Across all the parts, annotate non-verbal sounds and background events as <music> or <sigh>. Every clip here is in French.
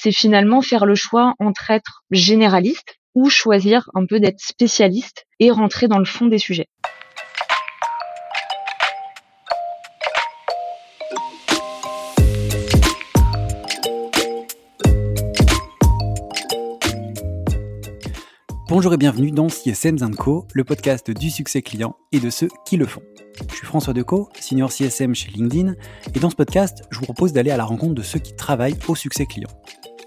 c'est finalement faire le choix entre être généraliste ou choisir un peu d'être spécialiste et rentrer dans le fond des sujets. Bonjour et bienvenue dans CSM Co, le podcast du succès client et de ceux qui le font. Je suis François Decaux, senior CSM chez LinkedIn, et dans ce podcast, je vous propose d'aller à la rencontre de ceux qui travaillent au succès client.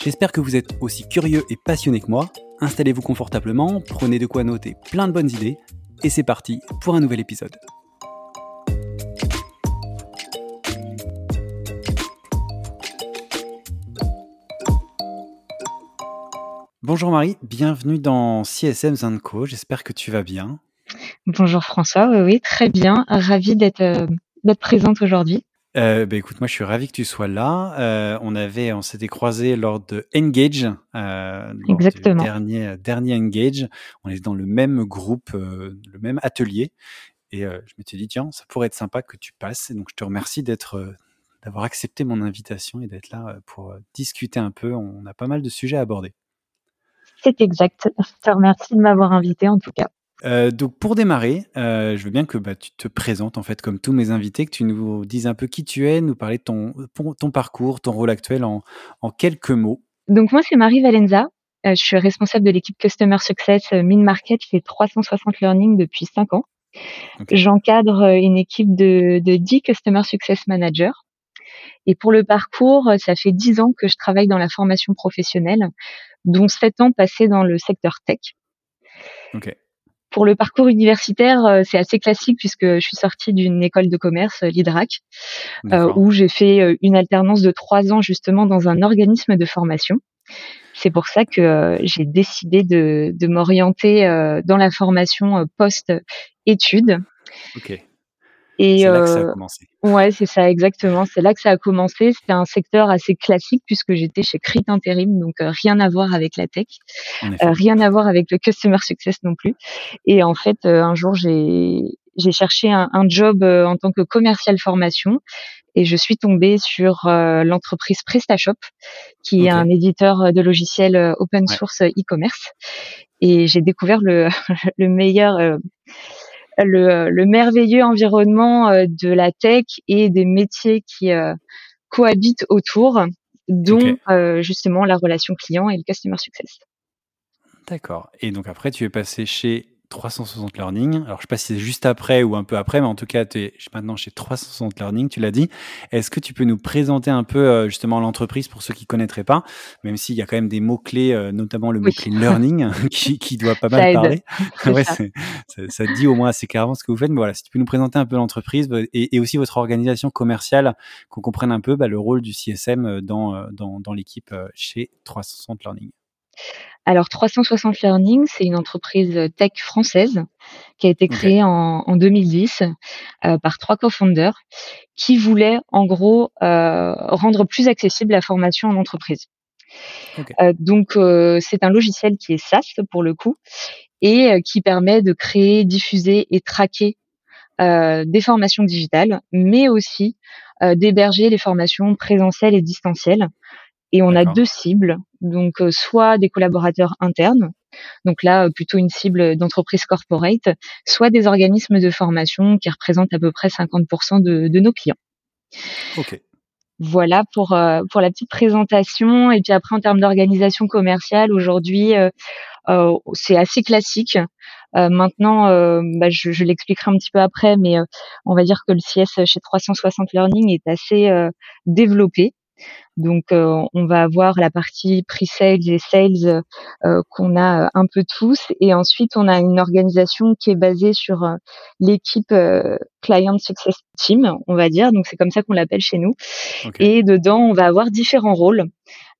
J'espère que vous êtes aussi curieux et passionné que moi. Installez-vous confortablement, prenez de quoi noter plein de bonnes idées, et c'est parti pour un nouvel épisode. Bonjour Marie, bienvenue dans CSM Co. J'espère que tu vas bien. Bonjour François, oui, oui très bien. Ravi d'être euh, présente aujourd'hui. Euh, bah, écoute, moi je suis ravi que tu sois là. Euh, on avait, on s'était croisé lors de Engage, euh, Exactement. dernier dernier Engage. On est dans le même groupe, le même atelier, et je m'étais dit tiens, ça pourrait être sympa que tu passes. donc je te remercie d'être d'avoir accepté mon invitation et d'être là pour discuter un peu. On a pas mal de sujets à aborder. C'est exact. Je te remercie de m'avoir invité en tout cas. Euh, donc pour démarrer, euh, je veux bien que bah, tu te présentes en fait comme tous mes invités, que tu nous dises un peu qui tu es, nous parler de ton, ton parcours, ton rôle actuel en, en quelques mots. Donc moi c'est Marie Valenza, euh, je suis responsable de l'équipe Customer Success Min Market chez 360 Learning depuis 5 ans. J'encadre une équipe de, de 10 Customer Success Managers. Et pour le parcours, ça fait 10 ans que je travaille dans la formation professionnelle dont 7 ans passés dans le secteur tech. Pour le parcours universitaire, euh, c'est assez classique puisque je suis sortie d'une école de commerce, euh, l'IDRAC, euh, où j'ai fait une alternance de trois ans justement dans un organisme de formation. C'est pour ça que j'ai décidé de, m'orienter dans la formation post-études. Okay. Et c'est là que ça a euh, commencé. Ouais, c'est ça exactement. C'est là que ça a commencé. C'était un secteur assez classique puisque j'étais chez Crit Intérim, donc euh, rien à voir avec la tech, euh, rien à voir avec le customer success non plus. Et en fait, un jour, j'ai j'ai cherché un, un job en tant que commercial formation et je suis tombée sur l'entreprise PrestaShop, qui est un éditeur de logiciels open source e-commerce. Et j'ai découvert le, <laughs> le meilleur le, merveilleux environnement euh, de la tech et des métiers qui euh, cohabitent autour, dont euh, justement la relation client et le customer success. D'accord. Et donc après, tu es passé chez 360 Learning. Alors, je sais pas si c'est juste après ou un peu après, mais en tout cas, tu es maintenant chez 360 Learning, tu l'as dit. Est-ce que tu peux nous présenter un peu euh, justement l'entreprise pour ceux qui connaîtraient pas, même s'il y a quand même des mots-clés, euh, notamment le mot-clé learning, <laughs> qui, qui, doit pas mal parler. ouais, ça. Ça, dit au moins assez clairement ce que vous faites. Mais voilà, si tu peux nous présenter un peu l'entreprise euh, et, aussi votre organisation commerciale, qu'on comprenne un peu bah, le rôle du CSM dans, dans, dans l'équipe chez 360 Learning. Alors 360 Learning, c'est une entreprise tech française qui a été créée en, 2010 euh, par trois co-founders qui voulaient en gros euh, rendre plus accessible la formation en entreprise. Euh, donc c'est un logiciel qui est SaaS pour le coup et qui permet de créer, diffuser et traquer des formations digitales, mais aussi d'héberger les formations présentielles et distancielles et on a deux cibles, donc euh, soit des collaborateurs internes, donc là euh, plutôt une cible d'entreprise corporate, soit des organismes de formation qui représentent à peu près 50% de, de, nos clients. Ok. Voilà pour euh, pour la petite présentation et puis après en termes d'organisation commerciale aujourd'hui c'est assez classique. maintenant, bah, je, je l'expliquerai un petit peu après, mais on va dire que le CS chez 360 Learning est assez développé. Donc, euh, on va avoir la partie pre-sales et sales euh, qu'on a euh, un peu tous. Et ensuite, on a une organisation qui est basée sur l'équipe Client Success Team, on va dire. Donc, c'est comme ça qu'on l'appelle chez nous. Et dedans, on va avoir différents rôles.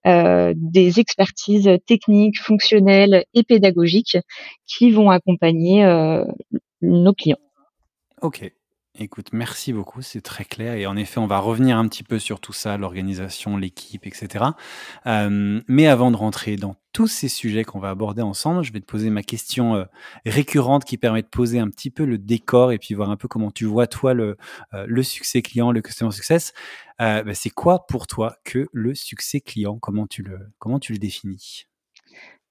des expertises techniques, fonctionnelles et pédagogiques qui vont accompagner nos clients. Ok, Écoute, merci beaucoup, c'est très clair. Et en effet, on va revenir un petit peu sur tout ça, l'organisation, l'équipe, etc. Euh, mais avant de rentrer dans tous ces sujets qu'on va aborder ensemble, je vais te poser ma question euh, récurrente qui permet de poser un petit peu le décor et puis voir un peu comment tu vois, toi, le, euh, succès client, le customer success. Bah, c'est quoi pour toi que le succès client? Comment tu le, comment tu le définis?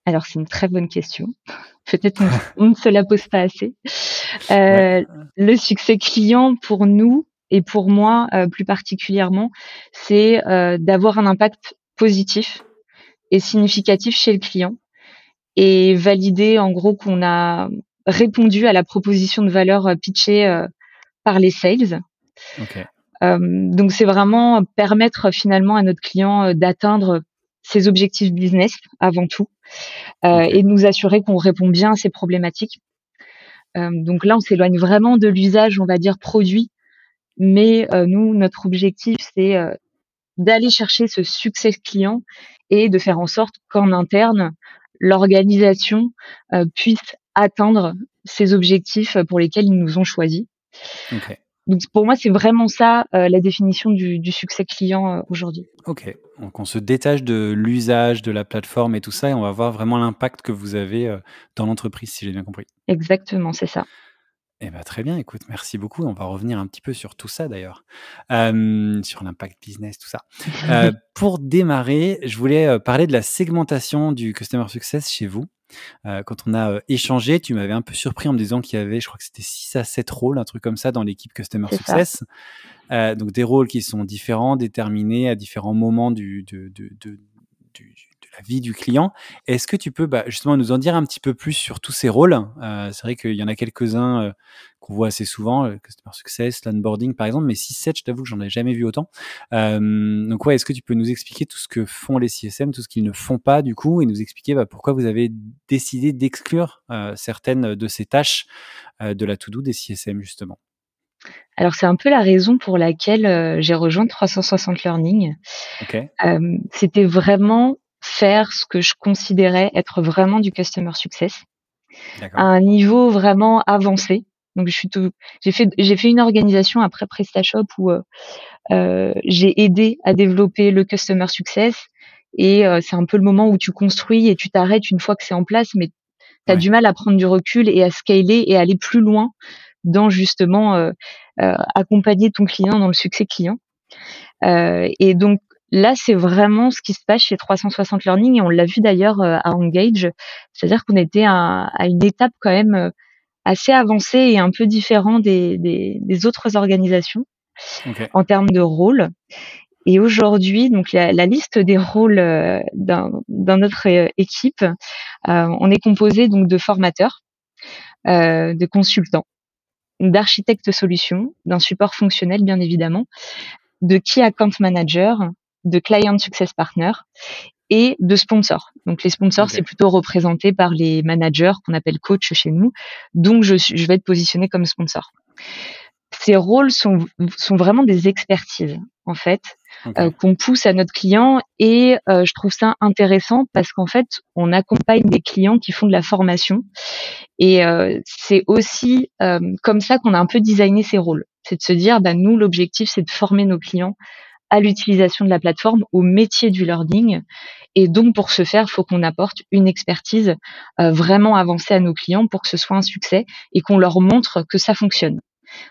Alors c'est une très bonne question. <laughs> Peut-être <laughs> on, ne se la pose pas assez. Euh, le succès client pour nous et pour moi euh, plus particulièrement, c'est euh, d'avoir un impact positif et significatif chez le client et valider en gros qu'on a répondu à la proposition de valeur pitchée par les sales. donc c'est vraiment permettre finalement à notre client d'atteindre ses objectifs business avant tout et de nous assurer qu'on répond bien à ces problématiques. Euh, donc là, on s'éloigne vraiment de l'usage, on va dire, produit. Mais euh, nous, notre objectif, c'est d'aller chercher ce succès client et de faire en sorte qu'en interne, l'organisation puisse atteindre ces objectifs pour lesquels ils nous ont choisis. Okay. Donc pour moi, c'est vraiment ça euh, la définition du, du succès client euh, aujourd'hui. Ok, donc on se détache de l'usage de la plateforme et tout ça, et on va voir vraiment l'impact que vous avez euh, dans l'entreprise, si j'ai bien compris. Exactement, c'est ça. Eh ben, très bien, écoute, merci beaucoup. On va revenir un petit peu sur tout ça d'ailleurs, euh, sur l'impact business, tout ça. Euh, <laughs> pour démarrer, je voulais parler de la segmentation du Customer Success chez vous. Euh, quand on a échangé, tu m'avais un peu surpris en me disant qu'il y avait, je crois que c'était 6 à 7 rôles, un truc comme ça dans l'équipe Customer Success. donc des rôles qui sont différents, déterminés à différents moments du, de, de, de, du vie du client. Est-ce que tu peux bah, justement nous en dire un petit peu plus sur tous ces rôles? Euh, C'est vrai qu'il y en a quelques-uns euh, qu'on voit assez souvent, le Customer Success, l'onboarding par exemple, mais 6-7, je t'avoue que j'en ai jamais vu autant. Euh, donc ouais, est-ce que tu peux nous expliquer tout ce que font les CSM, tout ce qu'ils ne font pas du coup, et nous expliquer bah, pourquoi vous avez décidé d'exclure certaines de ces tâches de la to-do des CSM justement? Alors c'est un peu la raison pour laquelle j'ai rejoint 360 Learning. C'était vraiment faire ce que je considérais être vraiment du customer success à un niveau vraiment avancé. Donc je suis tout, j'ai fait j'ai fait une organisation après PrestaShop où euh, euh, j'ai aidé à développer le customer success et euh, c'est un peu le moment où tu construis et tu t'arrêtes une fois que c'est en place, mais tu as du mal à prendre du recul et à scaler et à aller plus loin dans justement accompagner ton client dans le succès client. et donc Là, c'est vraiment ce qui se passe chez 360 Learning et on l'a vu d'ailleurs euh, à Engage, c'est-à-dire qu'on était à, une étape quand même euh, assez avancée et un peu différent des, des, autres organisations en termes de rôle. Et aujourd'hui, donc la, liste des rôles euh, dans, notre équipe, on est composé donc de formateurs, de consultants, d'architectes solutions, d'un support fonctionnel bien évidemment, de key account manager, de client success partner et de sponsors. Donc les sponsors, c'est plutôt représenté par les managers qu'on appelle coach chez nous. Donc je, je vais être positionné comme sponsor. Ces rôles sont, sont vraiment des expertises en fait euh, qu'on pousse à notre client et euh, je trouve ça intéressant parce qu'en fait on accompagne des clients qui font de la formation et euh, c'est aussi comme ça qu'on a un peu designé ces rôles. C'est de se dire bah nous l'objectif c'est de former nos clients à l'utilisation de la plateforme, au métier du learning. Et donc, pour ce faire, il faut qu'on apporte une expertise euh, vraiment avancée à nos clients pour que ce soit un succès et qu'on leur montre que ça fonctionne.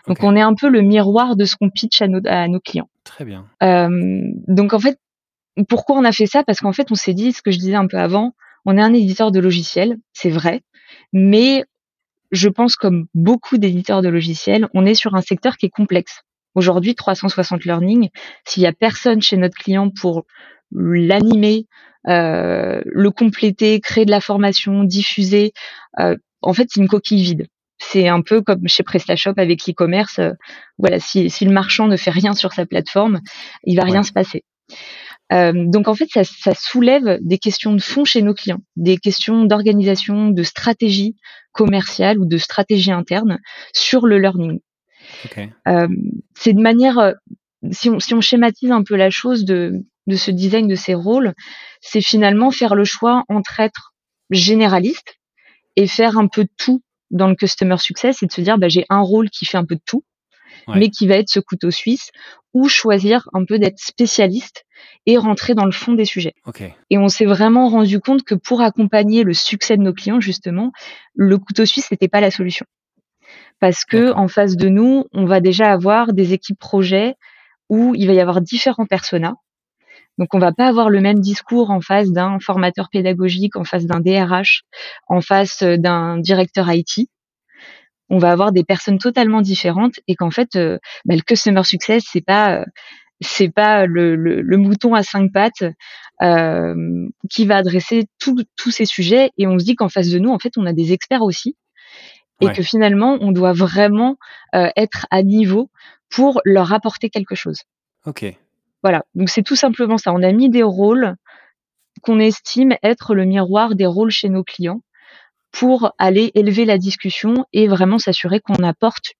Donc, on est un peu le miroir de ce qu'on pitch à nos, à nos clients. Très bien. Euh, donc, en fait, pourquoi on a fait ça? Parce qu'en fait, on s'est dit, ce que je disais un peu avant, on est un éditeur de logiciels, c'est vrai, mais je pense comme beaucoup d'éditeurs de logiciels, on est sur un secteur qui est complexe. Aujourd'hui, 360 Learning, s'il y a personne chez notre client pour l'animer, euh, le compléter, créer de la formation, diffuser, euh, en fait, c'est une coquille vide. C'est un peu comme chez PrestaShop avec l'e-commerce. Euh, voilà, si, le marchand ne fait rien sur sa plateforme, il va rien se passer. donc en fait, ça, ça, soulève des questions de fond chez nos clients, des questions d'organisation, de stratégie commerciale ou de stratégie interne sur le learning. Euh, c'est de manière, euh, si on, si on schématise un peu la chose, de de ce design de ces rôles, c'est finalement faire le choix entre être généraliste et faire un peu tout dans le customer success et de se dire bah, j'ai un rôle qui fait un peu de tout, mais qui va être ce couteau suisse, ou choisir un peu d'être spécialiste et rentrer dans le fond des sujets. Et on s'est vraiment rendu compte que pour accompagner le succès de nos clients, justement, le couteau suisse n'était pas la solution. Parce que en face de nous, on va déjà avoir des équipes projets où il va y avoir différents personas. Donc on va pas avoir le même discours en face d'un formateur pédagogique, en face d'un DRH, en face d'un directeur IT on va avoir des personnes totalement différentes et qu'en fait, euh, bah, le customer success, c'est pas euh, c'est pas le, le, mouton à cinq pattes euh, qui va adresser tous ces sujets et on se dit qu'en face de nous, en fait, on a des experts aussi et que finalement, on doit vraiment être à niveau pour leur apporter quelque chose. Ok. Voilà. Donc c'est tout simplement ça. On a mis des rôles qu'on estime être le miroir des rôles chez nos clients pour aller élever la discussion et vraiment s'assurer qu'on apporte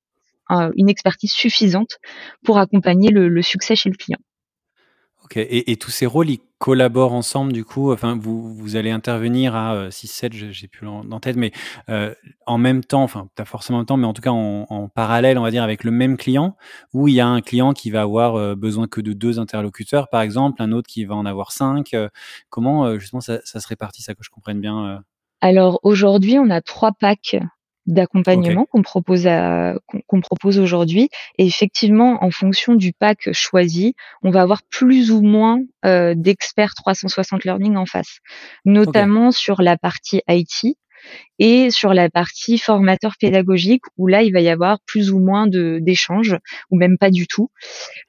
euh, une expertise suffisante pour accompagner le, succès chez le client. Et, tous ces rôles, ils collaborent ensemble du coup Enfin, vous, vous allez intervenir à 6-7, euh, j'ai plus en tête, mais euh, en même temps, enfin, pas forcément en même temps, mais en tout cas en, parallèle, on va dire, avec le même client, où il y a un client qui va avoir besoin que de deux interlocuteurs, par exemple, un autre qui va en avoir cinq. comment justement ça, ça, se répartit, ça que je comprenne bien alors aujourd'hui, on a trois packs d'accompagnement qu'on propose qu'on propose aujourd'hui. Et effectivement en fonction du pack choisi on va avoir plus ou moins euh, d'experts 360 learning en face. Notamment sur la partie IT et sur la partie formateur pédagogique où là il va y avoir plus ou moins de d'échanges ou même pas du tout.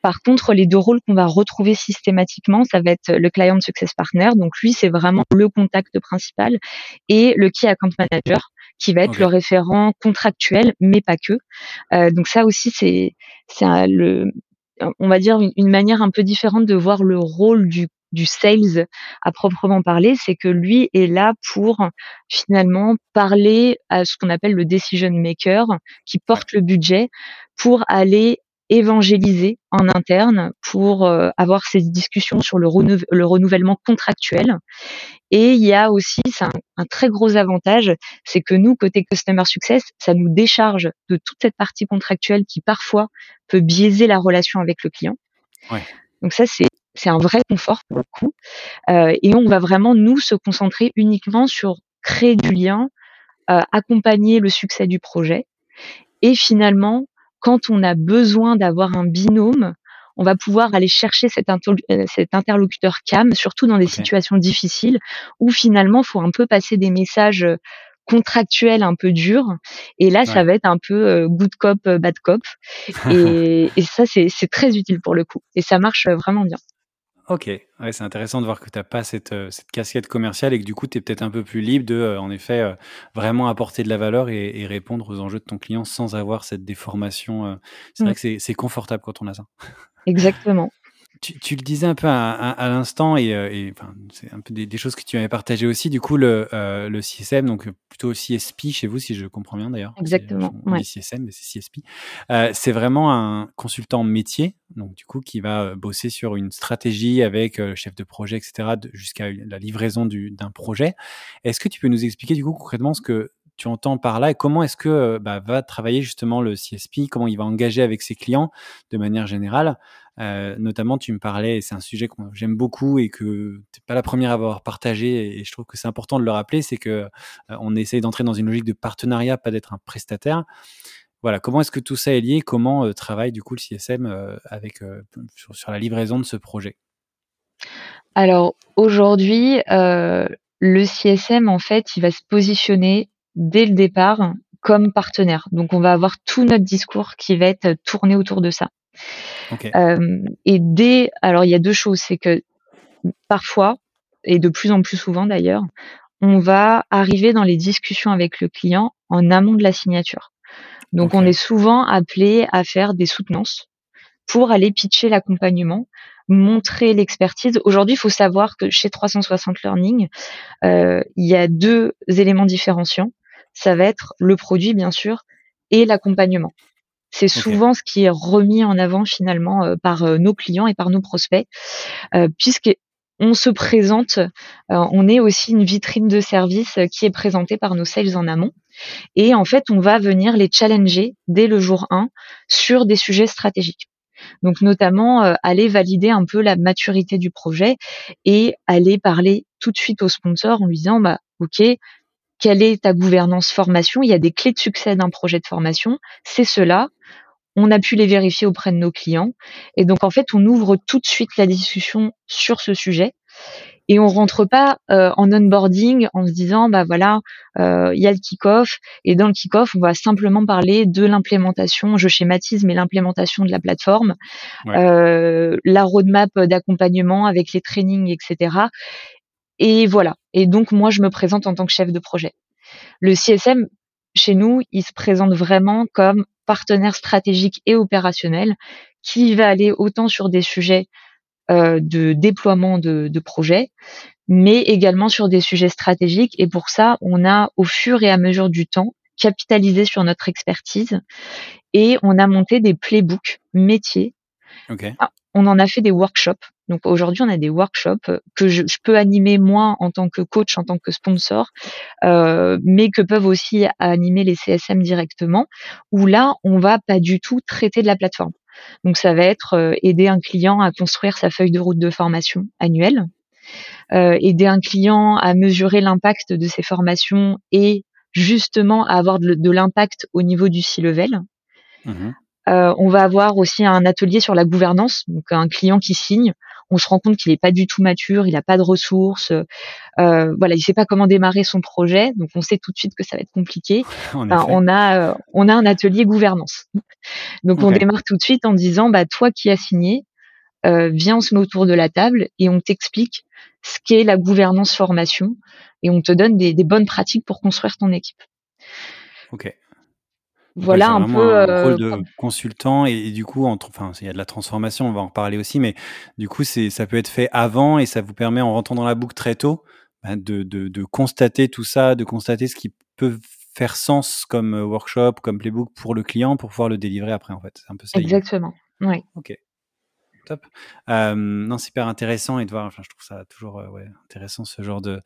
Par contre, les deux rôles qu'on va retrouver systématiquement, ça va être le client success partner, donc lui c'est vraiment le contact principal et le key account manager qui va être le référent contractuel, mais pas que. Euh, donc ça aussi c'est c'est le on va dire une, manière un peu différente de voir le rôle du du sales à proprement parler, c'est que lui est là pour finalement parler à ce qu'on appelle le decision maker, qui porte le budget, pour aller évangéliser en interne pour euh, avoir ces discussions sur le, renouvellement contractuel. Et il y a aussi un, un, très gros avantage, c'est que nous, côté Customer Success, ça nous décharge de toute cette partie contractuelle qui parfois peut biaiser la relation avec le client. Ouais. Donc ça, c'est c'est un vrai confort pour le coup. Euh, et on va vraiment, nous, se concentrer uniquement sur créer du lien, euh, accompagner le succès du projet. Et finalement, quand on a besoin d'avoir un binôme, on va pouvoir aller chercher cet, euh, interlocuteur CAM, surtout dans des situations difficiles où finalement, il faut un peu passer des messages contractuels un peu durs. Et là, ça va être un peu good cop, bad cop. <laughs> Et, et ça, c'est très utile pour le coup. Et ça marche vraiment bien. Ok, ouais, c'est intéressant de voir que tu n'as pas cette, euh, cette casquette commerciale et que du coup, tu es peut-être un peu plus libre de, euh, en effet, euh, vraiment apporter de la valeur et, répondre aux enjeux de ton client sans avoir cette déformation. c'est vrai mmh. que c'est confortable quand on a ça. Exactement. Tu, le disais un peu à, l'instant et, euh, enfin, c'est un peu des, choses que tu avais partagées aussi. Du coup, le, euh, le CSM, donc plutôt CSP chez vous, si je comprends bien d'ailleurs. Exactement. On dit CSM, mais c'est CSP. Euh, c'est vraiment un consultant métier, donc du coup, qui va bosser sur une stratégie avec le chef de projet, etc., jusqu'à la livraison d'un projet. Est-ce que tu peux nous expliquer du coup concrètement ce que tu entends par là et comment est-ce que bah, va travailler justement le CSP, comment il va engager avec ses clients de manière générale euh, notamment, tu me parlais, et c'est un sujet que j'aime beaucoup et que tu pas la première à avoir partagé, et, je trouve que c'est important de le rappeler, c'est que euh, on essaye d'entrer dans une logique de partenariat, pas d'être un prestataire. Voilà, comment est-ce que tout ça est lié? Comment euh, travaille du coup le CSM avec, sur, la livraison de ce projet? Alors aujourd'hui, le CSM, en fait, il va se positionner dès le départ comme partenaire. Donc on va avoir tout notre discours qui va être tourné autour de ça. Euh, et dès, alors il y a deux choses, c'est que parfois, et de plus en plus souvent d'ailleurs, on va arriver dans les discussions avec le client en amont de la signature. Donc on est souvent appelé à faire des soutenances pour aller pitcher l'accompagnement, montrer l'expertise. Aujourd'hui, il faut savoir que chez 360 Learning, euh, il y a deux éléments différenciants. Ça va être le produit, bien sûr, et l'accompagnement. C'est souvent ce qui est remis en avant finalement par nos clients et par nos prospects, puisque on se présente, on est aussi une vitrine de service qui est présentée par nos sales en amont. Et en fait, on va venir les challenger dès le jour 1 sur des sujets stratégiques. Donc notamment euh, aller valider un peu la maturité du projet et aller parler tout de suite au sponsor en lui disant bah ok quelle est ta gouvernance formation? Il y a des clés de succès d'un projet de formation, c'est cela. On a pu les vérifier auprès de nos clients. Et donc en fait on ouvre tout de suite la discussion sur ce sujet. Et on rentre pas euh, en onboarding en se disant bah voilà euh, il y a le kick-off. Et dans le kick-off on va simplement parler de l'implémentation. Je schématise mais l'implémentation de la plateforme. Euh, la roadmap d'accompagnement avec les trainings etc et voilà et donc moi je me présente en tant que chef de projet le CSM chez nous il se présente vraiment comme partenaire stratégique et opérationnel qui va aller autant sur des sujets euh, de déploiement de, de projets, mais également sur des sujets stratégiques. Et pour ça, on a au fur et à mesure du temps capitalisé sur notre expertise et on a monté des playbooks métiers. Ah, on en a fait des workshops. Donc aujourd'hui, on a des workshops que je, peux animer moi en tant que coach, en tant que sponsor, euh, mais que peuvent aussi animer les CSM directement, où là, on va pas du tout traiter de la plateforme. Donc ça va être euh, aider un client à construire sa feuille de route de formation annuelle, euh, aider un client à mesurer l'impact de ses formations et justement à avoir de, l'impact au niveau du C-level. Mmh euh, on va avoir aussi un atelier sur la gouvernance, donc un client qui signe, on se rend compte qu'il n'est pas du tout mature, il n'a pas de ressources, euh, voilà, il sait pas comment démarrer son projet, donc on sait tout de suite que ça va être compliqué. <laughs> on a euh, on a un atelier gouvernance. Donc on démarre tout de suite en disant bah toi qui as signé, euh, viens on se met autour de la table et on t'explique ce qu'est la gouvernance formation et on te donne des, des bonnes pratiques pour construire ton équipe. Ok voilà un peu un rôle de consultant et, du coup enfin il y a de la transformation on va en reparler aussi mais du coup c'est ça peut être fait avant et ça vous permet en rentrant dans la boucle très tôt bah, de, de, de, constater tout ça de constater ce qui peut faire sens comme workshop comme playbook pour le client pour pouvoir le délivrer après en fait. C'est un peu ça exactement oui ok Non, c'est hyper intéressant et de voir, enfin, je trouve ça toujours intéressant ce genre de,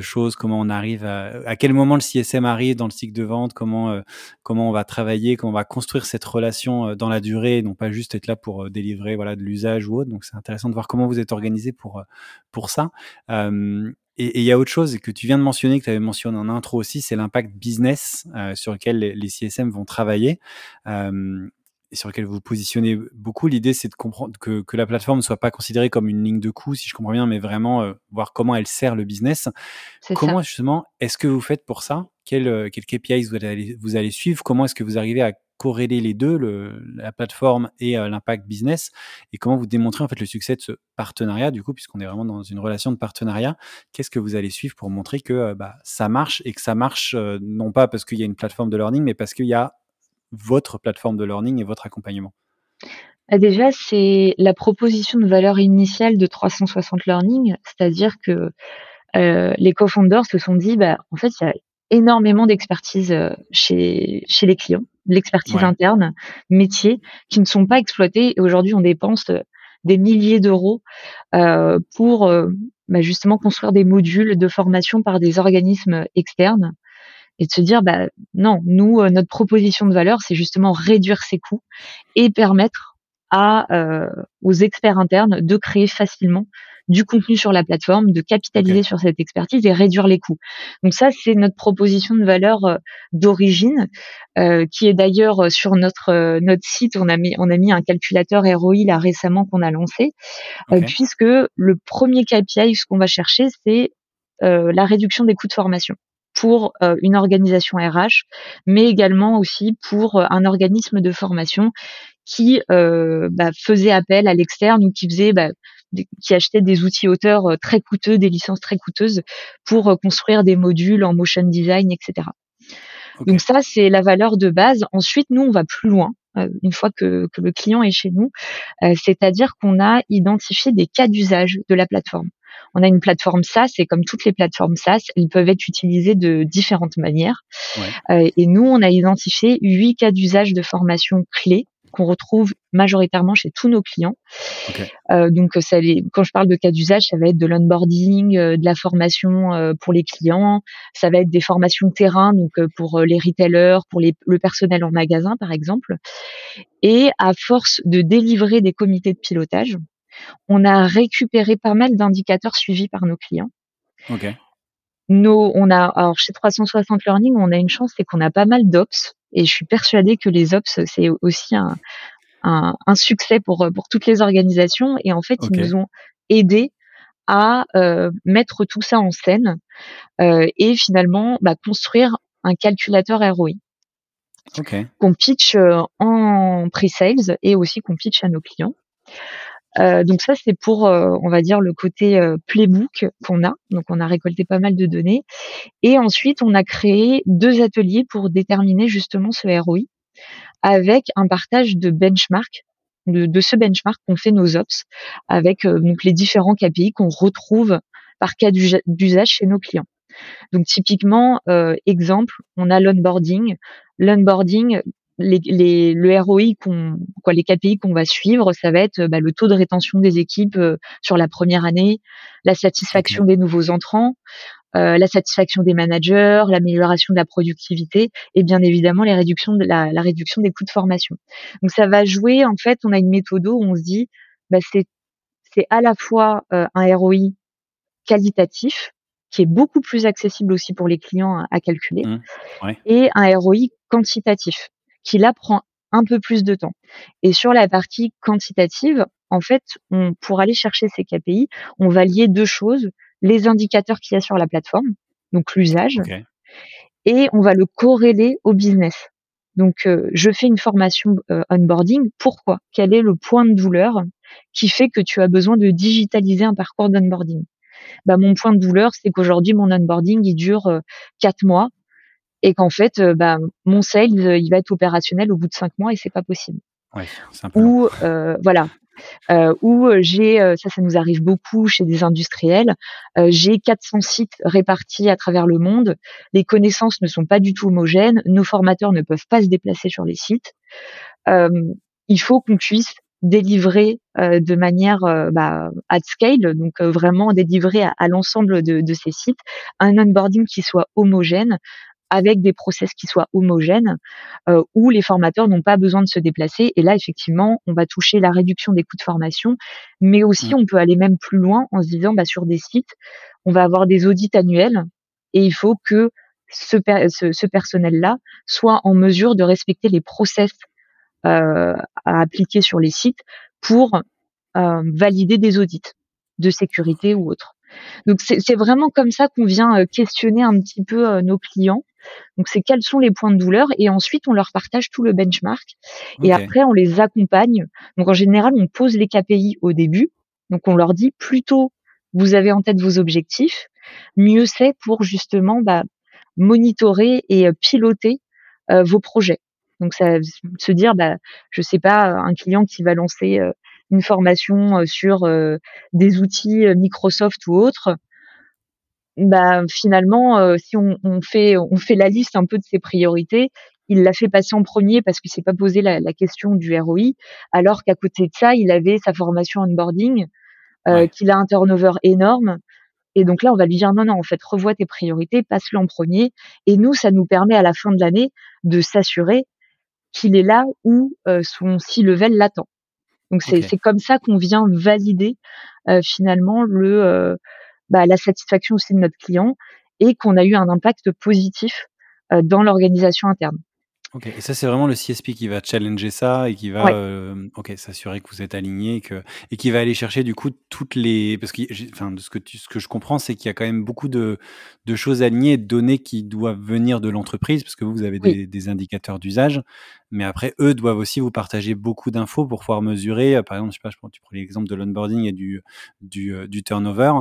choses, comment on arrive à, quel moment le CSM arrive dans le cycle de vente, comment, comment on va travailler, comment on va construire cette relation dans la durée et non pas juste être là pour délivrer voilà, de l'usage ou autre. Donc, c'est intéressant de voir comment vous êtes organisé pour, pour ça. et il y a autre chose que tu viens de mentionner, que tu avais mentionné en intro aussi, c'est l'impact business sur lequel les, CSM vont travailler sur lequel vous vous positionnez beaucoup. L'idée, c'est de comprendre que, que, la plateforme ne soit pas considérée comme une ligne de coût, si je comprends bien, mais vraiment euh, voir comment elle sert le business. Comment justement est-ce que vous faites pour ça? Quel, euh, quel KPIs vous allez, vous allez suivre? Comment est-ce que vous arrivez à corréler les deux, le, la plateforme et euh, l'impact business? Et comment vous démontrez en fait le succès de ce partenariat, du coup, puisqu'on est vraiment dans une relation de partenariat? Qu'est-ce que vous allez suivre pour montrer que bah, ça marche et que ça marche non pas parce qu'il y a une plateforme de learning, mais parce qu'il y a votre plateforme de learning et votre accompagnement bah, Déjà, c'est la proposition de valeur initiale de 360 Learning, c'est-à-dire que euh, les co-founders se sont dit, bah, en fait, il y a énormément d'expertise euh, chez, chez les clients, l'expertise interne, métier, qui ne sont pas exploitées. Et aujourd'hui, on dépense euh, des milliers d'euros euh, pour bah, justement construire des modules de formation par des organismes externes et de se dire bah non, nous euh, notre proposition de valeur c'est justement réduire ses coûts et permettre à euh, aux experts internes de créer facilement du contenu sur la plateforme, de capitaliser sur cette expertise et réduire les coûts. Donc ça, c'est notre proposition de valeur euh, d'origine, euh, qui est d'ailleurs sur notre notre site. On a mis on a mis un calculateur ROI là récemment qu'on a lancé, puisque le premier KPI, ce qu'on va chercher, c'est la réduction des coûts de formation pour euh, une organisation RH, mais également aussi pour euh, un organisme de formation qui euh, bah, faisait appel à l'externe ou qui faisait bah, qui achetait des outils auteurs très coûteux, des licences très coûteuses pour construire des modules en motion design, etc. Donc ça, c'est la valeur de base. Ensuite, nous, on va plus loin. une fois que, que, le client est chez nous, c'est-à-dire qu'on a identifié des cas d'usage de la plateforme. On a une plateforme SaaS et comme toutes les plateformes SaaS, elles peuvent être utilisées de différentes manières. et nous, on a identifié huit cas d'usage de formation clés qu'on retrouve majoritairement chez tous nos clients. Euh, donc, ça, quand je parle de cas d'usage, ça va être de l'onboarding, euh, de la formation euh, pour les clients, ça va être des formations terrain, donc pour les retailers, pour les, le personnel en magasin, par exemple. Et à force de délivrer des comités de pilotage, on a récupéré pas mal d'indicateurs suivis par nos clients. Nos, on a, alors chez 360 Learning, on a une chance, c'est qu'on a pas mal d'ops et je suis persuadée que les ops, c'est aussi un, un, un, succès pour, pour toutes les organisations. Et en fait, ils nous ont aidés à euh, mettre tout ça en scène euh, et finalement bah, construire un calculateur ROI. Qu'on pitch euh, en pre-sales et aussi qu'on pitch à nos clients. Euh, donc ça, c'est pour, euh, on va dire, le côté euh, playbook qu'on a. Donc on a récolté pas mal de données. Et ensuite, on a créé deux ateliers pour déterminer justement ce ROI avec un partage de benchmark, de, de ce benchmark qu'on fait nos ops, avec donc les différents KPI qu'on retrouve par cas d'usage chez nos clients. Donc typiquement, exemple, on a l'onboarding. L'onboarding, les, le ROI qu'on, quoi, les KPI qu'on va suivre, ça va être bah, le taux de rétention des équipes euh, sur la première année, la satisfaction des nouveaux entrants, euh, la satisfaction des managers, l'amélioration de la productivité et bien évidemment les réductions de la, la, réduction des coûts de formation. Donc ça va jouer en fait, on a une méthode où on se dit bah, c'est c'est à la fois euh, un ROI qualitatif qui est beaucoup plus accessible aussi pour les clients à, calculer mmh. et un ROI quantitatif qui là prend un peu plus de temps. Et sur la partie quantitative, en fait, on, pour aller chercher ces KPI, on va lier deux choses les indicateurs qu'il y a sur la plateforme, donc l'usage, et on va le corréler au business. Donc, euh, je fais une formation euh, onboarding. Pourquoi? Quel est le point de douleur qui fait que tu as besoin de digitaliser un parcours d'onboarding? Bah, Mon point de douleur, c'est qu'aujourd'hui, mon onboarding, il dure euh, quatre mois et qu'en fait, euh, bah, mon sales, euh, il va être opérationnel au bout de cinq mois et c'est pas possible. Ouais, ou euh, voilà, euh, où j'ai, ça, ça nous arrive beaucoup chez des industriels, euh, j'ai 400 sites répartis à travers le monde, les connaissances ne sont pas du tout homogènes, nos formateurs ne peuvent pas se déplacer sur les sites. Euh, il faut qu'on puisse délivrer de manière bah, at scale, donc vraiment délivrer à, à l'ensemble de, de, ces sites un onboarding qui soit homogène, avec des process qui soient homogènes, euh, où les formateurs n'ont pas besoin de se déplacer. Et là, effectivement, on va toucher la réduction des coûts de formation, mais aussi mmh. on peut aller même plus loin en se disant, bah, sur des sites, on va avoir des audits annuels et il faut que ce, ce, personnel-là soit en mesure de respecter les process euh, à appliquer sur les sites pour euh, valider des audits de sécurité ou autres. Donc c'est vraiment comme ça qu'on vient euh, questionner un petit peu euh, nos clients. Donc c'est quels sont les points de douleur et ensuite on leur partage tout le benchmark et après on les accompagne. Donc en général on pose les KPI au début. Donc on leur dit plutôt vous avez en tête vos objectifs, mieux c'est pour justement bah, monitorer et euh, piloter vos projets. Donc ça se dire bah je sais pas un client qui va lancer une formation euh, sur euh, des outils euh, Microsoft ou autres, bah finalement si on, on, fait on fait la liste un peu de ses priorités, il l'a fait passer en premier parce qu'il s'est pas posé la, la, question du ROI, alors qu'à côté de ça, il avait sa formation onboarding, euh, qu'il a un turnover énorme. Et donc là, on va lui dire non, non, en fait, revois tes priorités, passe-le en premier. Et nous, ça nous permet à la fin de l'année de s'assurer qu'il est là où euh, son C-level l'attend. Donc c'est comme ça qu'on vient valider euh, finalement le euh, bah, la satisfaction aussi de notre client et qu'on a eu un impact positif euh, dans l'organisation interne. Ok, et ça c'est vraiment le CSP qui va challenger ça et qui va euh, ok s'assurer que vous êtes aligné et, que, et qui va aller chercher du coup toutes les parce que enfin ce que tu, ce que je comprends c'est qu'il y a quand même beaucoup de, de choses alignées et de données qui doivent venir de l'entreprise parce que vous, vous avez des, des indicateurs d'usage. Mais après eux doivent aussi vous partager beaucoup d'infos pour pouvoir mesurer euh, par exemple je sais pas tu prends l'exemple de l'onboarding et du du, euh, du turnover